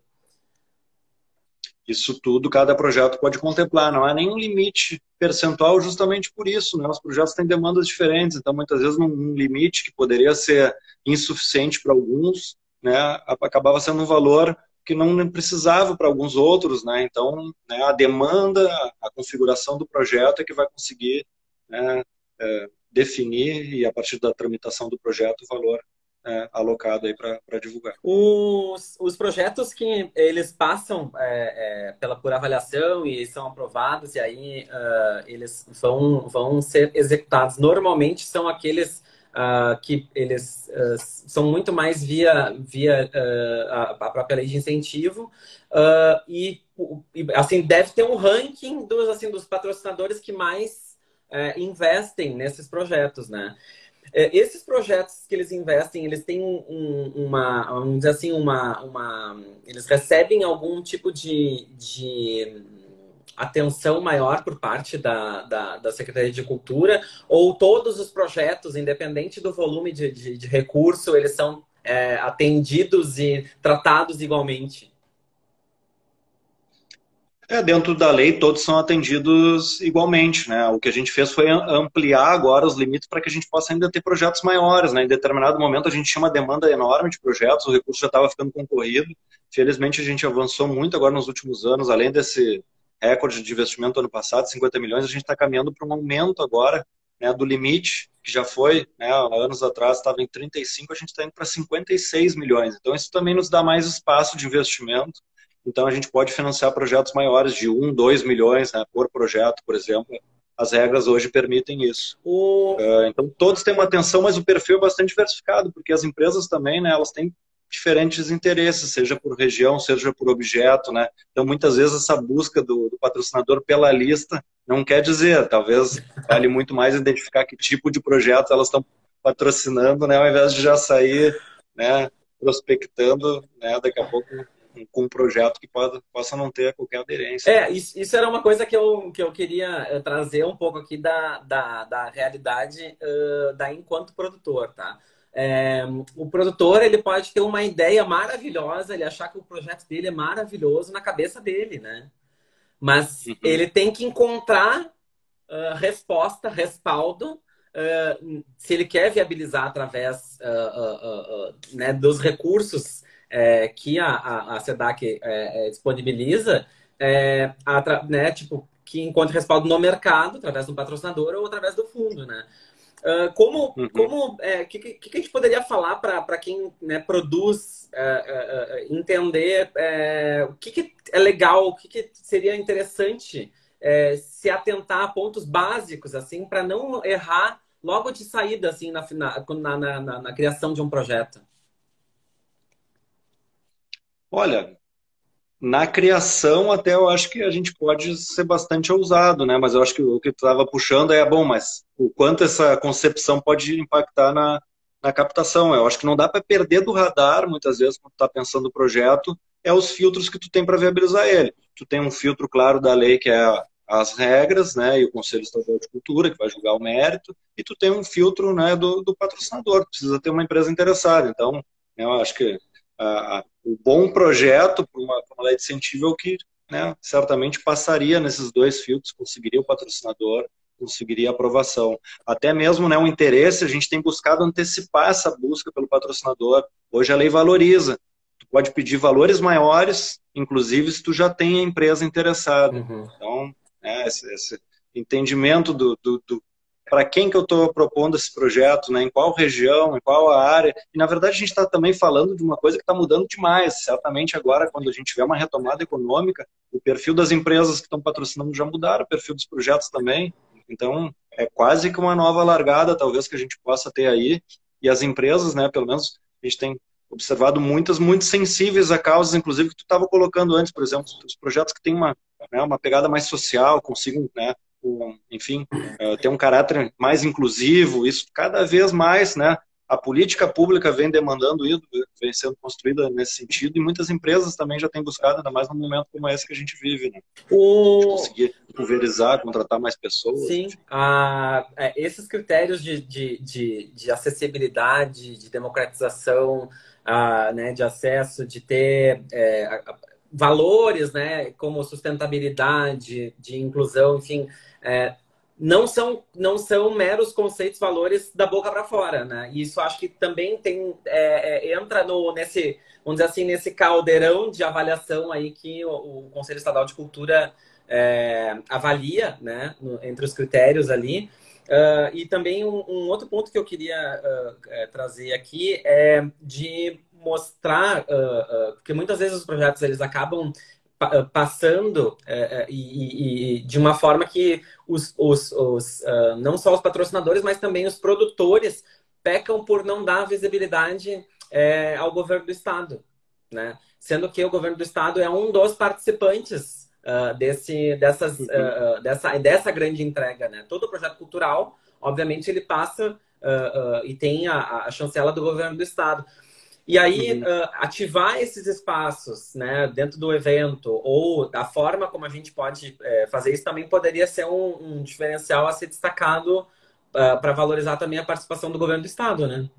Isso tudo cada projeto pode contemplar, não há nenhum limite percentual justamente por isso, né? Os projetos têm demandas diferentes, então muitas vezes um limite que poderia ser insuficiente para alguns, né, acabava sendo um valor que não precisava para alguns outros, né? Então, né, a demanda, a configuração do projeto é que vai conseguir né, é, definir e a partir da tramitação do projeto o valor é, alocado aí para divulgar. Os, os projetos que eles passam é, é, pela por avaliação e são aprovados e aí uh, eles vão, vão ser executados. Normalmente são aqueles uh, que eles uh, são muito mais via, via a, própria lei de incentivo e, assim deve ter um ranking dos assim dos patrocinadores que mais investem nesses projetos, né? É, esses projetos que eles investem, eles têm um, uma, vamos dizer assim, uma, uma, eles recebem algum tipo de, de atenção maior por parte da, da, da, Secretaria de Cultura? Ou todos os projetos, independente do volume de, de, de recurso, eles são é, atendidos e tratados igualmente? É, dentro da lei, todos são atendidos igualmente, né? O que a gente fez foi ampliar agora os limites para que a gente possa ainda ter projetos maiores, né? Em determinado momento a gente tinha uma demanda enorme de projetos, o recurso já estava ficando concorrido. Felizmente a gente avançou muito agora nos últimos anos, além desse recorde de investimento ano passado, 50 milhões, a gente está caminhando para um aumento agora né, do limite, que já foi, né, anos atrás estava em 35, a gente está indo para 56 milhões. Então isso também nos dá mais espaço de investimento então, a gente pode financiar projetos maiores de 1, 2 milhões né, por projeto, por exemplo. As regras hoje permitem isso. O... Uh, então, todos têm uma atenção, mas o perfil é bastante diversificado, porque as empresas também, né, elas têm diferentes interesses, seja por região, seja por objeto, né? Então, muitas vezes, essa busca do, do patrocinador pela lista não quer dizer, talvez vale muito mais identificar que tipo de projeto elas estão patrocinando, né, ao invés de já sair, né, prospectando, né, daqui a pouco com um projeto que pode, possa não ter qualquer aderência. É, isso, isso, era uma coisa que eu, que eu queria eh, trazer um pouco aqui da, da, da realidade uh, da enquanto produtor, tá? É, o produtor ele pode ter uma ideia maravilhosa, ele achar que o projeto dele é maravilhoso na cabeça dele, né? Mas uhum. ele tem que encontrar uh, resposta, respaldo, uh, se ele quer viabilizar através né, dos recursos é, que a, a, a SEDAC é, é, disponibiliza, é, né, tipo, que encontre respaldo no mercado, através do patrocinador ou através do fundo, né? Uh, como uhum. como é, que, que, que, a gente poderia falar para quem né, produz uh, uh, entender é, o que, que, é legal, o que, que seria interessante é, se atentar a pontos básicos assim para não errar logo de saída assim na, na, na, na, na criação de um projeto? Olha, na criação, até eu acho que a gente pode ser bastante ousado, né? Mas eu acho que o que tu estava puxando é bom, mas o quanto essa concepção pode impactar na, na captação. Eu acho que não dá para perder do radar, muitas vezes, quando tu está pensando no projeto, é os filtros que tu tem para viabilizar ele. Tu tem um filtro claro da lei, que é as regras, né, e o Conselho Estadual de Cultura, que vai julgar o mérito, e tu tem um filtro, né, do, do patrocinador, precisa ter uma empresa interessada. Então, eu acho que a, o bom projeto para uma, uma, lei de incentivo é o que né, certamente passaria nesses dois filtros, conseguiria o patrocinador, conseguiria a aprovação. Até mesmo né, o interesse, a gente tem buscado antecipar essa busca pelo patrocinador. Hoje a lei valoriza. Tu pode pedir valores maiores, inclusive se tu já tem a empresa interessada. Uhum. Então, é, esse, esse, entendimento do, do, do para quem que eu estou propondo esse projeto, né? em qual região, em qual área. E, na verdade, a gente está também falando de uma coisa que está mudando demais. Certamente, agora, quando a gente tiver uma retomada econômica, o perfil das empresas que estão patrocinando já mudaram, o perfil dos projetos também. Então, é quase que uma nova largada, talvez, que a gente possa ter aí. E as empresas, né, pelo menos, a gente tem observado muitas muito sensíveis a causas, inclusive, que tu estava colocando antes, por exemplo, os projetos que têm uma, né, uma pegada mais social, consigam né, enfim, uh, ter um caráter mais inclusivo, isso cada vez mais, né? A política pública vem demandando isso, vem sendo construída nesse sentido, e muitas empresas também já têm buscado, ainda mais num momento como esse que a gente vive, né? O... conseguir pulverizar, contratar mais pessoas. Sim, ah, é, esses critérios de, de, de, de, acessibilidade, de democratização, ah, né, de acesso, de ter é, valores, né, como sustentabilidade, de inclusão, enfim, é, não são não são meros conceitos, valores da boca para fora, né? E isso acho que também tem é, é, entra no nesse vamos dizer assim nesse caldeirão de avaliação aí que o, o Conselho Estadual de Cultura é, avalia, né? No, entre os critérios ali. Uh, e também um, um, outro ponto que eu queria uh, trazer aqui é de mostrar, uh, porque muitas vezes os projetos eles acabam ah, passando é, é, e, e, de uma forma que os, os, os uh, não só os patrocinadores, mas também os produtores pecam por não dar visibilidade é, ao governo do estado, né? Sendo que o governo do estado é um dos participantes uh, desse, dessas, uh, dessa, dessa grande entrega, né? Todo projeto cultural, obviamente, ele passa e tem a, a chancela do governo do estado. E aí, uhum. uh, ativar esses espaços né, dentro do evento, ou da forma como a gente pode é, fazer isso, também poderia ser um, um diferencial a ser destacado uh, para valorizar também a participação do governo do Estado, né?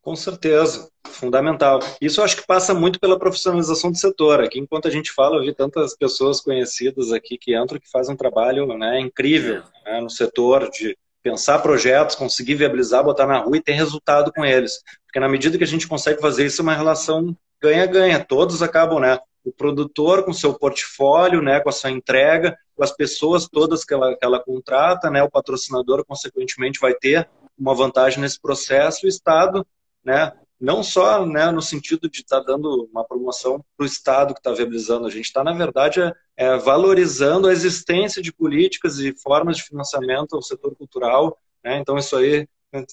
Com certeza, fundamental. Isso acho que passa muito pela profissionalização do setor. Aqui, enquanto a gente fala, eu vi tantas pessoas conhecidas aqui que entram que fazem um trabalho né, incrível é. né, no setor de pensar projetos, conseguir viabilizar, botar na rua e ter resultado com eles. Porque na medida que a gente consegue fazer isso, é uma relação ganha-ganha. Todos acabam, né? O produtor com seu portfólio, né, com a sua entrega, com as pessoas todas que ela, que ela contrata, né, o patrocinador, consequentemente, vai ter uma vantagem nesse processo, o Estado, né, não só né, no sentido de estar tá dando uma promoção para o Estado que está viabilizando, a gente está, na verdade, é, é, valorizando a existência de políticas e formas de financiamento ao setor cultural. Né? Então, isso aí,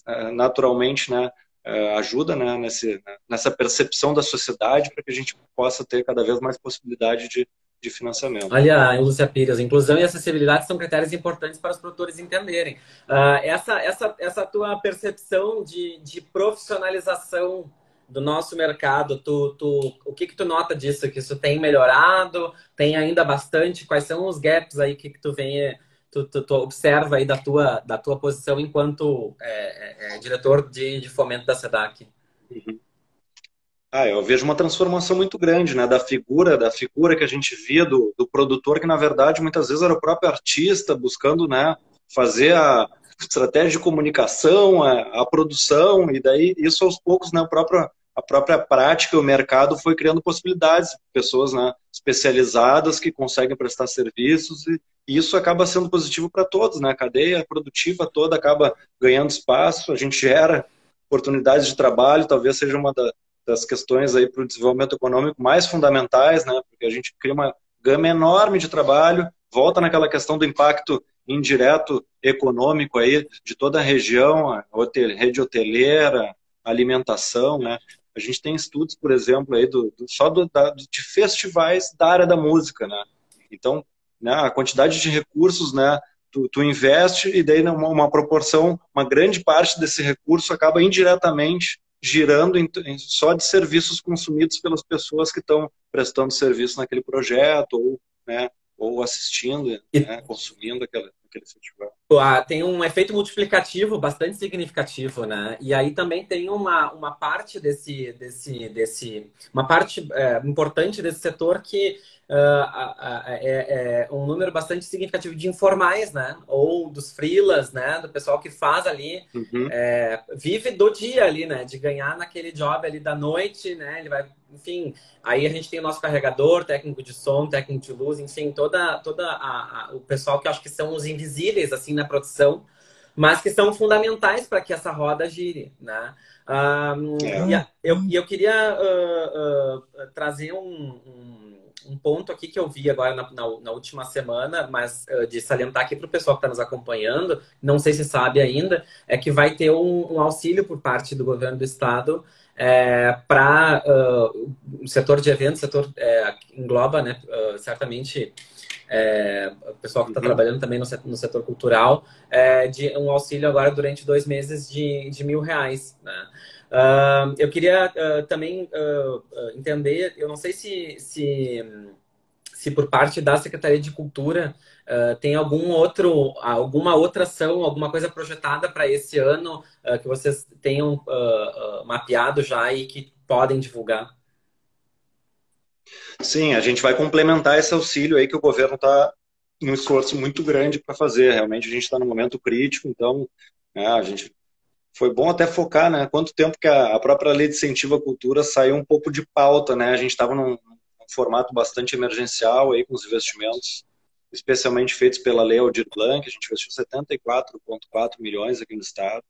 é, naturalmente, né, é, ajuda né, nesse, nessa percepção da sociedade para que a gente possa ter cada vez mais possibilidade de, de financiamento. Olha, Lúcia Pires, inclusão e acessibilidade são critérios importantes para os produtores entenderem. Uh, essa, essa, essa tua percepção de, de profissionalização do nosso mercado, tu, tu, o que, que tu nota disso? Que isso tem melhorado? Tem ainda bastante? Quais são os gaps aí que, que tu vem, tu, tu, tu, observa aí da tua, da tua posição enquanto é, é, é diretor de, de fomento da SEDAC? Uhum. Ah, eu vejo uma transformação muito grande, né, da figura, da figura que a gente via do, do produtor, que na verdade muitas vezes era o próprio artista buscando, né, fazer a estratégia de comunicação, a, a produção, e daí isso aos poucos, né, a própria, a própria prática, o mercado foi criando possibilidades, pessoas, né, especializadas que conseguem prestar serviços e, isso acaba sendo positivo para todos, né? A cadeia produtiva toda acaba ganhando espaço, a gente gera oportunidades de trabalho, talvez seja uma da, das questões aí para o desenvolvimento econômico mais fundamentais, né? Porque a gente cria uma gama enorme de trabalho, volta naquela questão do impacto indireto econômico aí de toda a região, a hotel, rede hoteleira, alimentação, né? A gente tem estudos, por exemplo, aí do, do só do, da, de festivais da área da música, né? Então, né, a quantidade de recursos, né? Tu, tu investe e daí uma, uma proporção, uma grande parte desse recurso acaba indiretamente girando em, em, só de serviços consumidos pelas pessoas que estão prestando serviço naquele projeto ou, né, ou assistindo, né, consumindo aquele, aquele festival. Ah, tem um efeito multiplicativo bastante significativo, né? E aí também tem uma, uma parte desse, desse, desse uma parte é, importante desse setor que uh, é, é, um número bastante significativo de informais, né? Ou dos freelas, né? Do pessoal que faz ali, uhum. é, vive do dia ali, né? De ganhar naquele job ali da noite, né? Ele vai, enfim, aí a gente tem o nosso carregador, técnico de som, técnico de luz, enfim, toda, toda a, a, o pessoal que eu acho que são os invisíveis, assim, na produção, mas que são fundamentais para que essa roda gire, né? Um, é. e eu, eu queria uh, uh, trazer um, um um ponto aqui que eu vi agora na, na, na última semana, mas uh, de salientar aqui para o pessoal que está nos acompanhando, não sei se sabe ainda, é que vai ter um, auxílio por parte do governo do estado é, para o setor de eventos, setor é, engloba, né, certamente é, o pessoal que está trabalhando também no setor, no setor cultural, é, de um auxílio agora durante dois meses de, de mil reais. Né? Uh, eu queria uh, também uh, entender, eu não sei se, se, se por parte da Secretaria de Cultura tem algum outro, alguma outra ação, alguma coisa projetada para esse ano que vocês tenham mapeado já e que podem divulgar. Sim, a gente vai complementar esse auxílio aí que o governo está um esforço muito grande para fazer. Realmente a gente está no momento crítico, então né, a gente foi bom até focar, né? Quanto tempo que a, própria lei de incentivo à cultura saiu um pouco de pauta, né? A gente estava num, num, formato bastante emergencial aí com os investimentos, especialmente feitos pela lei Aldir Blanc. A gente investiu 74,4 milhões aqui no estado.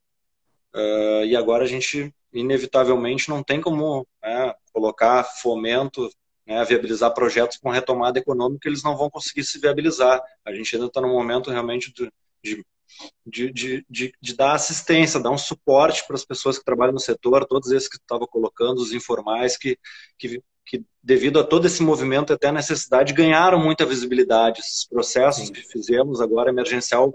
Uh, e agora a gente inevitavelmente não tem como né, colocar fomento, né, viabilizar projetos com retomada econômica, eles não vão conseguir se viabilizar. A gente ainda está no momento realmente de, de de, de, de, dar assistência, dar um suporte para as pessoas que trabalham no setor, todos esses que estava colocando, os informais, que, que, que, devido a todo esse movimento, até a necessidade, ganharam muita visibilidade. Esses processos Sim. que fizemos agora, emergencial,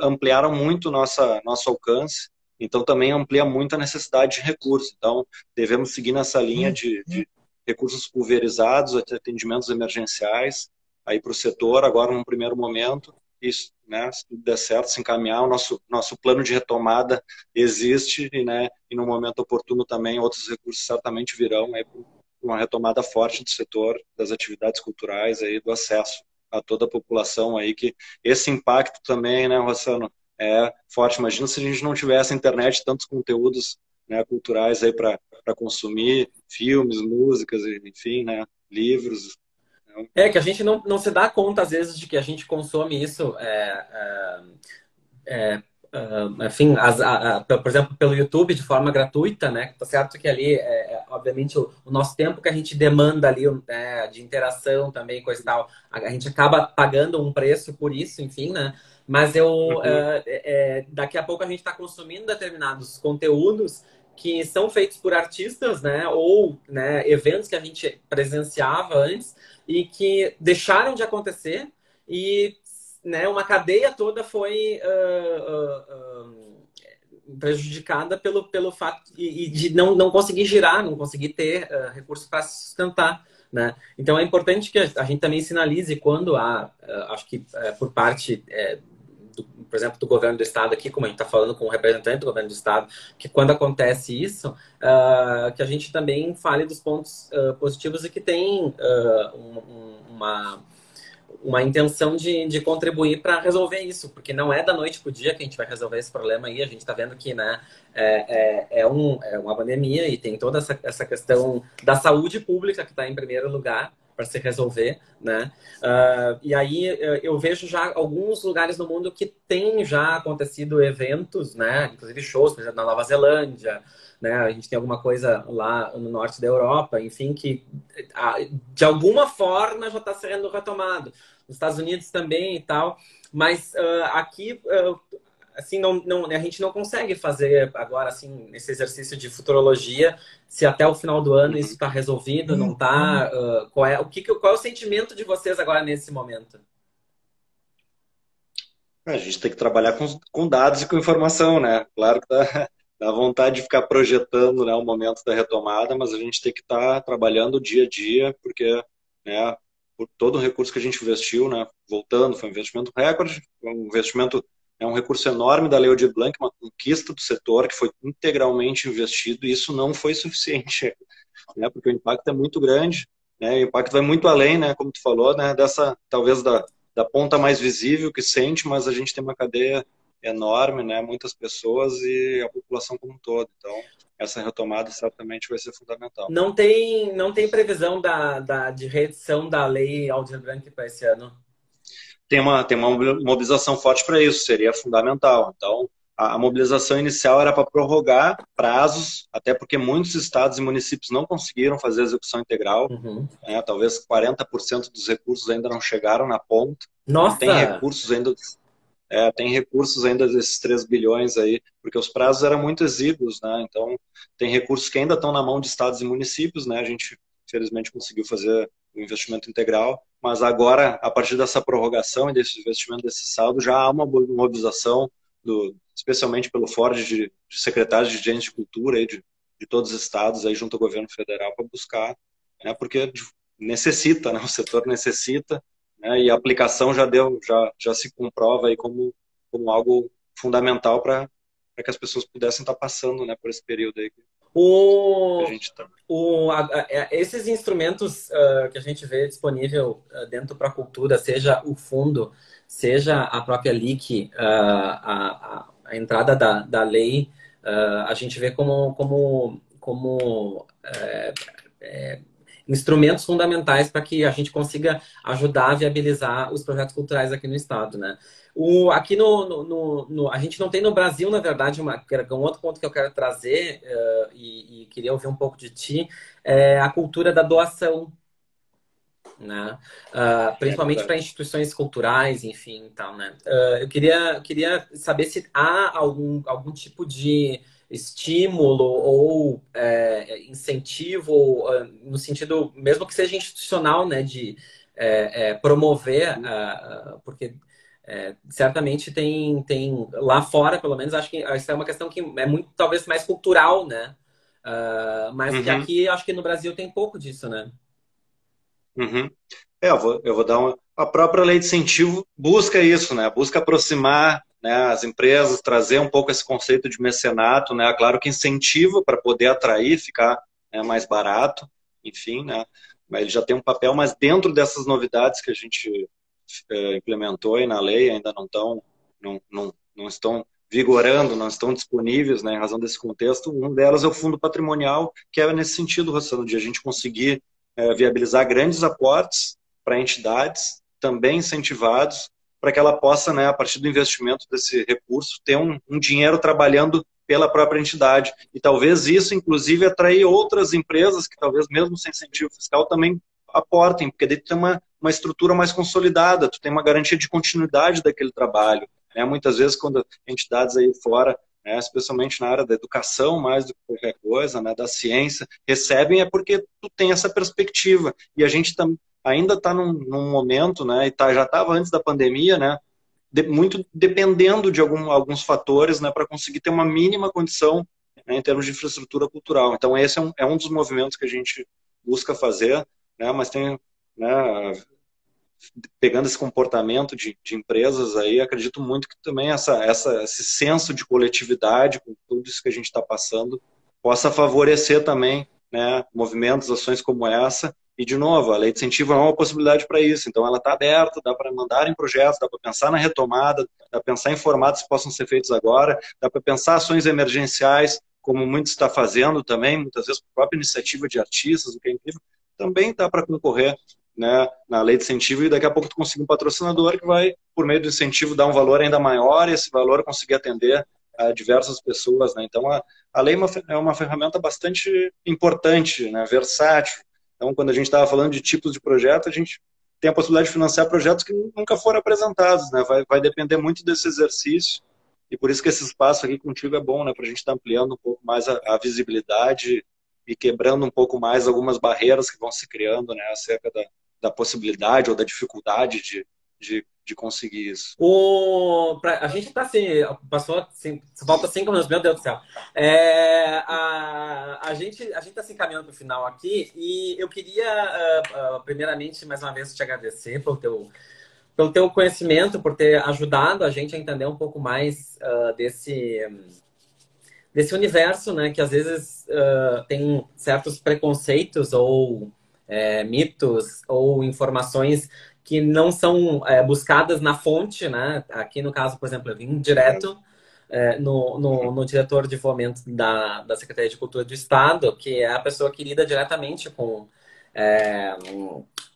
ampliaram muito nossa, nosso alcance, então também amplia muito a necessidade de recursos. Então, devemos seguir nessa linha de, de recursos pulverizados, atendimentos emergenciais, aí para o setor, agora num primeiro momento, isso, né, se tudo der certo, se encaminhar, o nosso, nosso plano de retomada existe e, né, e no momento oportuno também outros recursos certamente virão aí para uma retomada forte do setor das atividades culturais aí do acesso a toda a população aí que esse impacto também, né, Rossano, é forte. Imagina se a gente não tivesse internet, tantos conteúdos né, culturais aí para consumir, filmes, músicas, enfim, né, livros, é que a gente não, não se dá conta, às vezes, de que a gente consome isso. É, é, é, é enfim, as, a, a, por exemplo, pelo YouTube de forma gratuita, né? Tá certo que ali, é, é, obviamente, o, o, nosso tempo que a gente demanda ali né, de interação também, coisa e tal, a, a, gente acaba pagando um preço por isso, enfim, né? Mas eu, uhum. daqui a pouco a gente está consumindo determinados conteúdos que são feitos por artistas, né? Ou né, eventos que a gente presenciava antes e que deixaram de acontecer e né, uma cadeia toda foi uh, uh, prejudicada pelo, pelo fato de, de não, não conseguir girar, não conseguir ter recursos para se sustentar. Né? Então é importante que a gente também sinalize quando há, acho que por parte é, do, por exemplo, do governo do estado aqui, como a gente está falando com o representante do governo do estado, que quando acontece isso, uh, que a gente também fale dos pontos uh, positivos e que tem uh, um, uma uma intenção de, de contribuir para resolver isso, porque não é da noite para o dia que a gente vai resolver esse problema aí. A gente está vendo que né, é, é, é, um, é uma pandemia e tem toda essa, essa questão da saúde pública que está em primeiro lugar para se resolver, né? Uh, e aí eu vejo já alguns lugares no mundo que tem já acontecido eventos, né? Inclusive shows, por exemplo, na Nova Zelândia, né? A gente tem alguma coisa lá no norte da Europa, enfim, que de alguma forma já está sendo retomado. Nos Estados Unidos também e tal, mas uh, aqui uh, assim, não, não, a gente não consegue fazer agora, assim, esse exercício de futurologia, se até o final do ano isso está resolvido, não está. Uh, qual, é, o que, qual é o sentimento de vocês agora nesse momento? A gente tem que trabalhar com, com dados e com informação, né? Claro que dá, dá vontade de ficar projetando né, o momento da retomada, mas a gente tem que estar tá trabalhando dia a dia, porque né, por todo o recurso que a gente investiu, né, voltando, foi um investimento recorde, um investimento é um recurso enorme da Lei Aldir Blanc, uma conquista do setor que foi integralmente investido e isso não foi suficiente, né, porque o impacto é muito grande, né, o impacto vai muito além, né, como tu falou, né, dessa, talvez da, da ponta mais visível que sente, mas a gente tem uma cadeia enorme, né, muitas pessoas e a população como um todo, então essa retomada certamente vai ser fundamental. Não tem, não tem previsão da, da, de reedição da lei Aldir Blanc para esse ano? Tem uma, tem uma mobilização forte para isso, seria fundamental. Então, a, a mobilização inicial era para prorrogar prazos, até porque muitos estados e municípios não conseguiram fazer a execução integral. Uhum. Né? talvez 40% dos recursos ainda não chegaram na ponta. Nossa! Tem recursos ainda. É, tem recursos ainda desses 3 bilhões aí, porque os prazos eram muito exíguos, né? Então, tem recursos que ainda estão na mão de estados e municípios, né? A gente, felizmente, conseguiu fazer o investimento integral, mas agora, a partir dessa prorrogação e desse investimento desse saldo, já há uma mobilização, do, especialmente pelo Ford, de, de secretários de agentes de cultura aí, de, de todos os estados, aí, junto ao governo federal, para buscar, né, porque necessita, né, o setor necessita, né, e a aplicação já deu, já, já se comprova aí como, como algo fundamental para que as pessoas pudessem estar passando né, por esse período aí o, tá... o, a, a, é, esses instrumentos uh, que a gente vê disponível uh, dentro para a cultura, seja o fundo, seja a própria LIC, uh, a, a, entrada da, da lei, a gente vê como, como, como é, instrumentos fundamentais para que a gente consiga ajudar a viabilizar os projetos culturais aqui no Estado, né? O, aqui no, no, no, A gente não tem no Brasil, na verdade, uma, um outro ponto que eu quero trazer, uh, e, e, queria ouvir um pouco de ti, é a cultura da doação. Né? Uh, principalmente é para instituições culturais, enfim, tal, né? Uh, eu queria, queria saber se há algum, algum tipo de estímulo ou é, uhum. no sentido, mesmo que seja institucional, né, de é, é, promover, porque é, certamente tem, tem lá fora, pelo menos, acho que isso é uma questão que é muito, talvez, mais cultural, né? Uh, mas uhum. que aqui, acho que no Brasil tem pouco disso, né? Uhum. É, eu vou, eu vou dar uma. A própria lei de incentivo busca isso, né? Busca aproximar né, as empresas, trazer um pouco esse conceito de mecenato, né? Claro que incentiva para poder atrair, ficar né, mais barato, enfim, né? Mas ele já tem um papel, mas dentro dessas novidades que a gente implementou aí na lei ainda não estão não, não, não estão vigorando, não estão disponíveis né, em razão desse contexto. Um delas é o fundo patrimonial, que é nesse sentido, Rossano, de a gente conseguir é, viabilizar grandes aportes para entidades, também incentivados, para que ela possa, né, a partir do investimento desse recurso, ter um, um dinheiro trabalhando pela própria entidade. E talvez isso, inclusive, atrair outras empresas que talvez mesmo sem incentivo fiscal também aportem, porque daí tem uma, uma estrutura mais consolidada, tu tem uma garantia de continuidade daquele trabalho. Né? Muitas vezes, quando entidades aí fora, né, especialmente na área da educação, mais do que qualquer coisa, né, da ciência, recebem é porque tu tem essa perspectiva. E a gente tam, ainda está num, num, momento, né, e tá, já estava antes da pandemia, né, de, muito dependendo de algum, alguns fatores né, para conseguir ter uma mínima condição né, em termos de infraestrutura cultural. Então, esse é um, é um dos movimentos que a gente busca fazer né? Mas tem, né, pegando esse comportamento de, de, empresas aí, acredito muito que também essa, essa, esse senso de coletividade com tudo isso que a gente está passando possa favorecer também né, movimentos, ações como essa. E, de novo, a lei de incentivo é uma possibilidade para isso. Então, ela está aberta, dá para mandar em projetos, dá para pensar na retomada, dá para pensar em formatos que possam ser feitos agora, dá para pensar ações emergenciais, como muito está fazendo também, muitas vezes por própria iniciativa de artistas, o que é incrível também dá para concorrer né, na lei de incentivo e daqui a pouco tu consegue um patrocinador que vai, por meio do incentivo, dar um valor ainda maior e esse valor conseguir atender a diversas pessoas. Né? Então, a, a lei é uma é ferramenta bastante importante, né, versátil. Então, quando a gente estava falando de tipos de projeto, a gente tem a possibilidade de financiar projetos que nunca foram apresentados. Né? Vai, vai depender muito desse exercício e por isso que esse espaço aqui contigo é bom, né, para a gente estar tá ampliando um pouco mais a, a, visibilidade e quebrando um pouco mais algumas barreiras que vão se criando, né, acerca da, da possibilidade ou da dificuldade de, de, de conseguir isso. O, pra, a gente está assim, passou, assim, falta cinco minutos, meu Deus do céu. É, a, a gente a está se encaminhando para o final aqui e eu queria, uh, uh, primeiramente, mais uma vez, te agradecer pelo teu pelo teu conhecimento, por ter ajudado a gente a entender um pouco mais uh, desse desse universo, né, que às vezes tem certos preconceitos ou é, mitos ou informações que não são é, buscadas na fonte, né? Aqui no caso, por exemplo, eu vim direto é, no, no, no, diretor de fomento da, da Secretaria de Cultura do Estado, que é a pessoa que lida diretamente com é,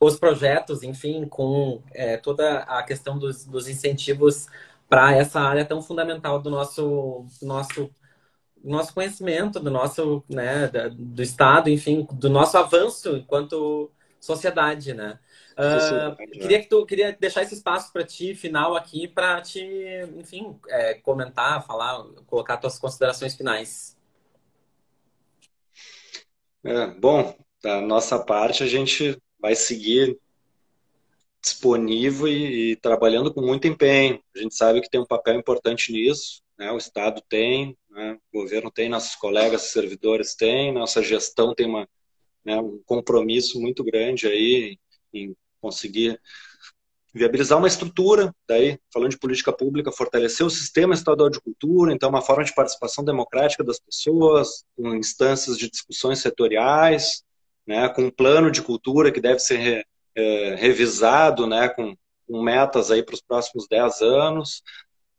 os projetos, enfim, com é, toda a questão dos, dos incentivos para essa área tão fundamental do nosso, nosso nosso conhecimento, do nosso, né, do Estado, enfim, do nosso avanço enquanto sociedade, né? Uh, queria que tu queria deixar esse espaço para ti final aqui para te, enfim, é, comentar, falar, colocar tuas considerações finais. É, bom, da nossa parte a gente vai seguir disponível e, e, trabalhando com muito empenho. A gente sabe que tem um papel importante nisso, né? O Estado tem, né? O governo tem, nossos colegas servidores têm, nossa gestão tem uma, né, um compromisso muito grande aí em conseguir viabilizar uma estrutura, daí, falando de política pública, fortalecer o sistema estadual de cultura, então uma forma de participação democrática das pessoas, com instâncias de discussões setoriais, né, com um plano de cultura que deve ser re, é, revisado, né, com, com metas aí para os próximos 10 anos,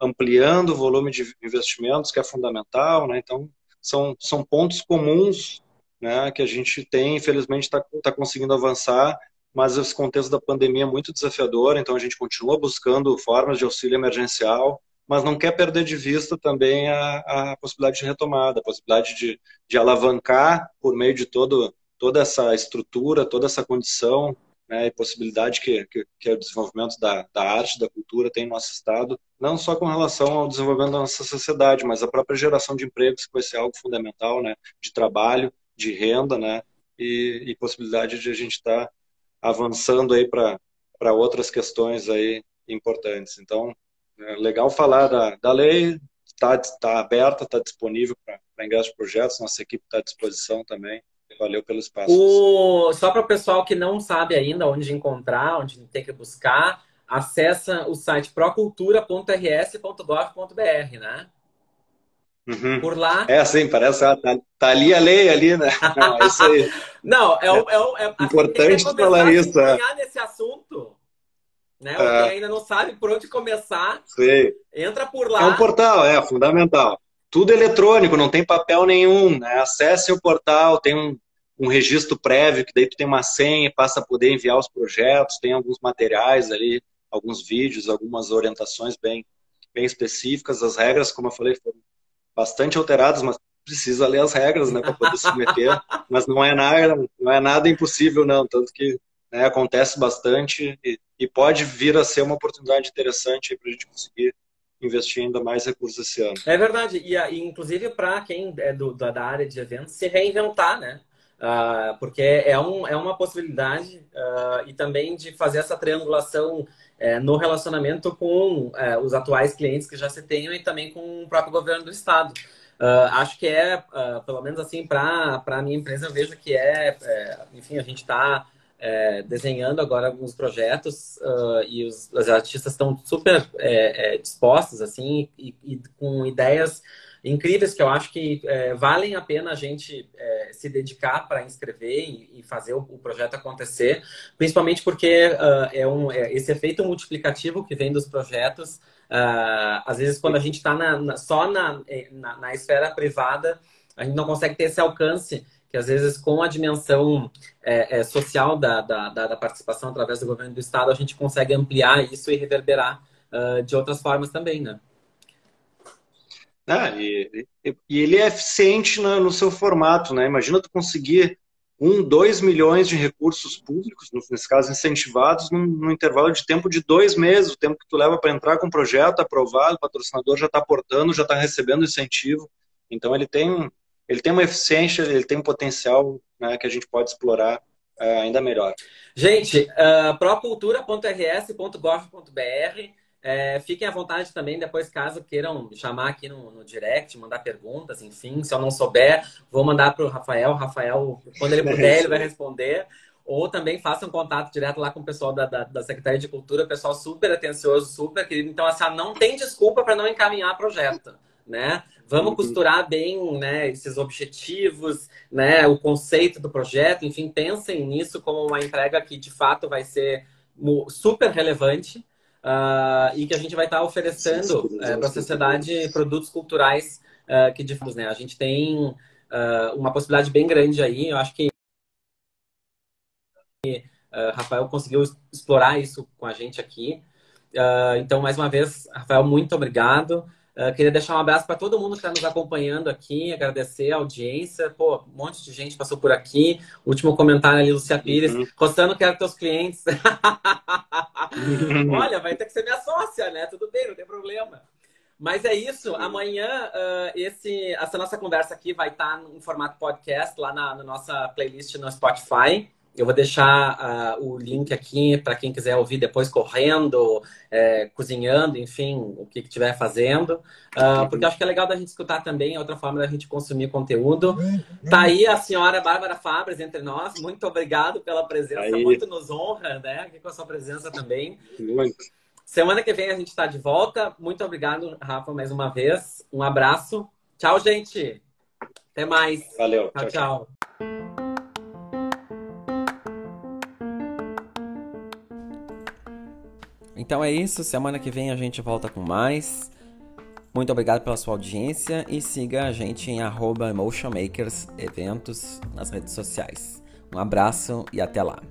ampliando o volume de investimentos, que é fundamental, né? Então, são, são pontos comuns né, que a gente tem, infelizmente está tá conseguindo avançar, mas esse contexto da pandemia é muito desafiador, então a gente continua buscando formas de auxílio emergencial, mas não quer perder de vista também a, a possibilidade de retomada, a possibilidade de, de alavancar por meio de todo, toda essa estrutura, toda essa condição né, e possibilidade que, que, que, o desenvolvimento da, da arte, da cultura tem no nosso Estado, não só com relação ao desenvolvimento da nossa sociedade, mas a própria geração de empregos, que vai ser algo fundamental, né, de trabalho, de renda, né, e, e possibilidade de a gente estar tá avançando aí para outras questões aí importantes. Então, é legal falar da, da lei, está tá aberta, está disponível para ingresso de projetos, nossa equipe está à disposição também. Valeu pelo espaço. O... Só para o pessoal que não sabe ainda onde encontrar, onde tem que buscar, acessa o site procultura.rs.gov.br, né? Uhum. Por lá. É assim, parece ah, tá, tá, ali a lei ali, né? Não, é isso aí. não, é, é, é assim, importante falar isso. É. nesse assunto, né? É. Quem ainda não sabe por onde começar, Sim. entra por lá. É um portal, é fundamental tudo eletrônico, não tem papel nenhum. Né? Acesse o portal, tem um, um registro prévio, que daí tu tem uma senha, passa a poder enviar os projetos, tem alguns materiais ali, alguns vídeos, algumas orientações bem, bem específicas. As regras, como eu falei, foram bastante alteradas, mas precisa ler as regras né, para poder submeter. mas não é nada, não é nada impossível, não. Tanto que né, acontece bastante e, e, pode vir a ser uma oportunidade interessante para a gente conseguir investir ainda mais recursos esse ano. É verdade. E, e inclusive para quem é do, da área de eventos se reinventar, né? Uh, porque é, um, é uma possibilidade uh, e também de fazer essa triangulação uh, no relacionamento com é, os atuais clientes que já se tenham e também com o próprio governo do estado. Ah, acho que é, pelo menos assim, para a minha empresa, eu vejo que é, é enfim, a gente está é, desenhando agora alguns projetos uh, e os, os, artistas estão super é, é, dispostos assim e, e, com ideias incríveis que eu acho que é, valem a pena a gente é, se dedicar para inscrever e, e fazer o, o, projeto acontecer, principalmente porque uh, é um esse efeito multiplicativo que vem dos projetos. Uh, às vezes quando a gente está só na, na, na esfera privada a gente não consegue ter esse alcance que às vezes com a dimensão é, é, social da, da, da, participação através do governo do estado, a gente consegue ampliar isso e reverberar uh, de outras formas também, né? Ah, e, e ele é eficiente no, no, seu formato, né? Imagina tu conseguir um, dois milhões de recursos públicos, nesse caso incentivados, num, num intervalo de tempo de dois meses, o tempo que tu leva para entrar com o projeto, aprovado, o patrocinador já está aportando, já está recebendo incentivo. Então ele tem, ele tem uma eficiência, ele tem um potencial né, que a gente pode explorar uh, ainda melhor. Gente, uh, procultura.rs.gov.br é, fiquem à vontade também, depois, caso queiram chamar aqui no, no, direct, mandar perguntas, enfim. Se eu não souber, vou mandar para o Rafael. Rafael, quando ele puder, ele vai responder. Ou também façam contato direto lá com o pessoal da, da, da Secretaria de Cultura, pessoal super atencioso, super querido. Então, assim, não tem desculpa para não encaminhar projeto, né? Vamos uhum. costurar bem né, esses objetivos, né, o conceito do projeto. Enfim, pensem nisso como uma entrega que, de fato, vai ser super relevante uh, e que a gente vai estar tá oferecendo uh, para a sociedade produtos culturais uh, que difundem. Né? A gente tem ah, uma possibilidade bem grande aí. Eu acho que Rafael conseguiu explorar isso com a gente aqui. então, mais uma vez, Rafael, muito obrigado. Uh, queria deixar um abraço para todo mundo que está nos acompanhando aqui, agradecer a audiência. Pô, um monte de gente passou por aqui. Último comentário ali, Lucia Pires. Uhum. Rostando, quero teus clientes. Olha, vai ter que ser minha sócia, né? Tudo bem, não tem problema. Mas é isso. Amanhã, uh, esse, essa nossa conversa aqui vai estar tá em formato podcast lá na, na nossa playlist no Spotify. Eu vou deixar uh, o link aqui para quem quiser ouvir depois correndo, é, cozinhando, enfim, o que estiver fazendo. Uh, porque acho que é legal da gente escutar também, é outra forma da gente consumir conteúdo. Tá aí a senhora Bárbara Fabres entre nós. Muito obrigado pela presença, aí. muito nos honra, né? Aqui com a sua presença também. Muito. Semana que vem a gente está de volta. Muito obrigado, Rafa, mais uma vez. Um abraço. Tchau, gente. Até mais. Valeu. tchau. tchau. tchau. Então é isso, semana que vem a gente volta com mais. Muito obrigado pela sua audiência e siga a gente em arroba Eventos nas redes sociais. Um abraço e até lá.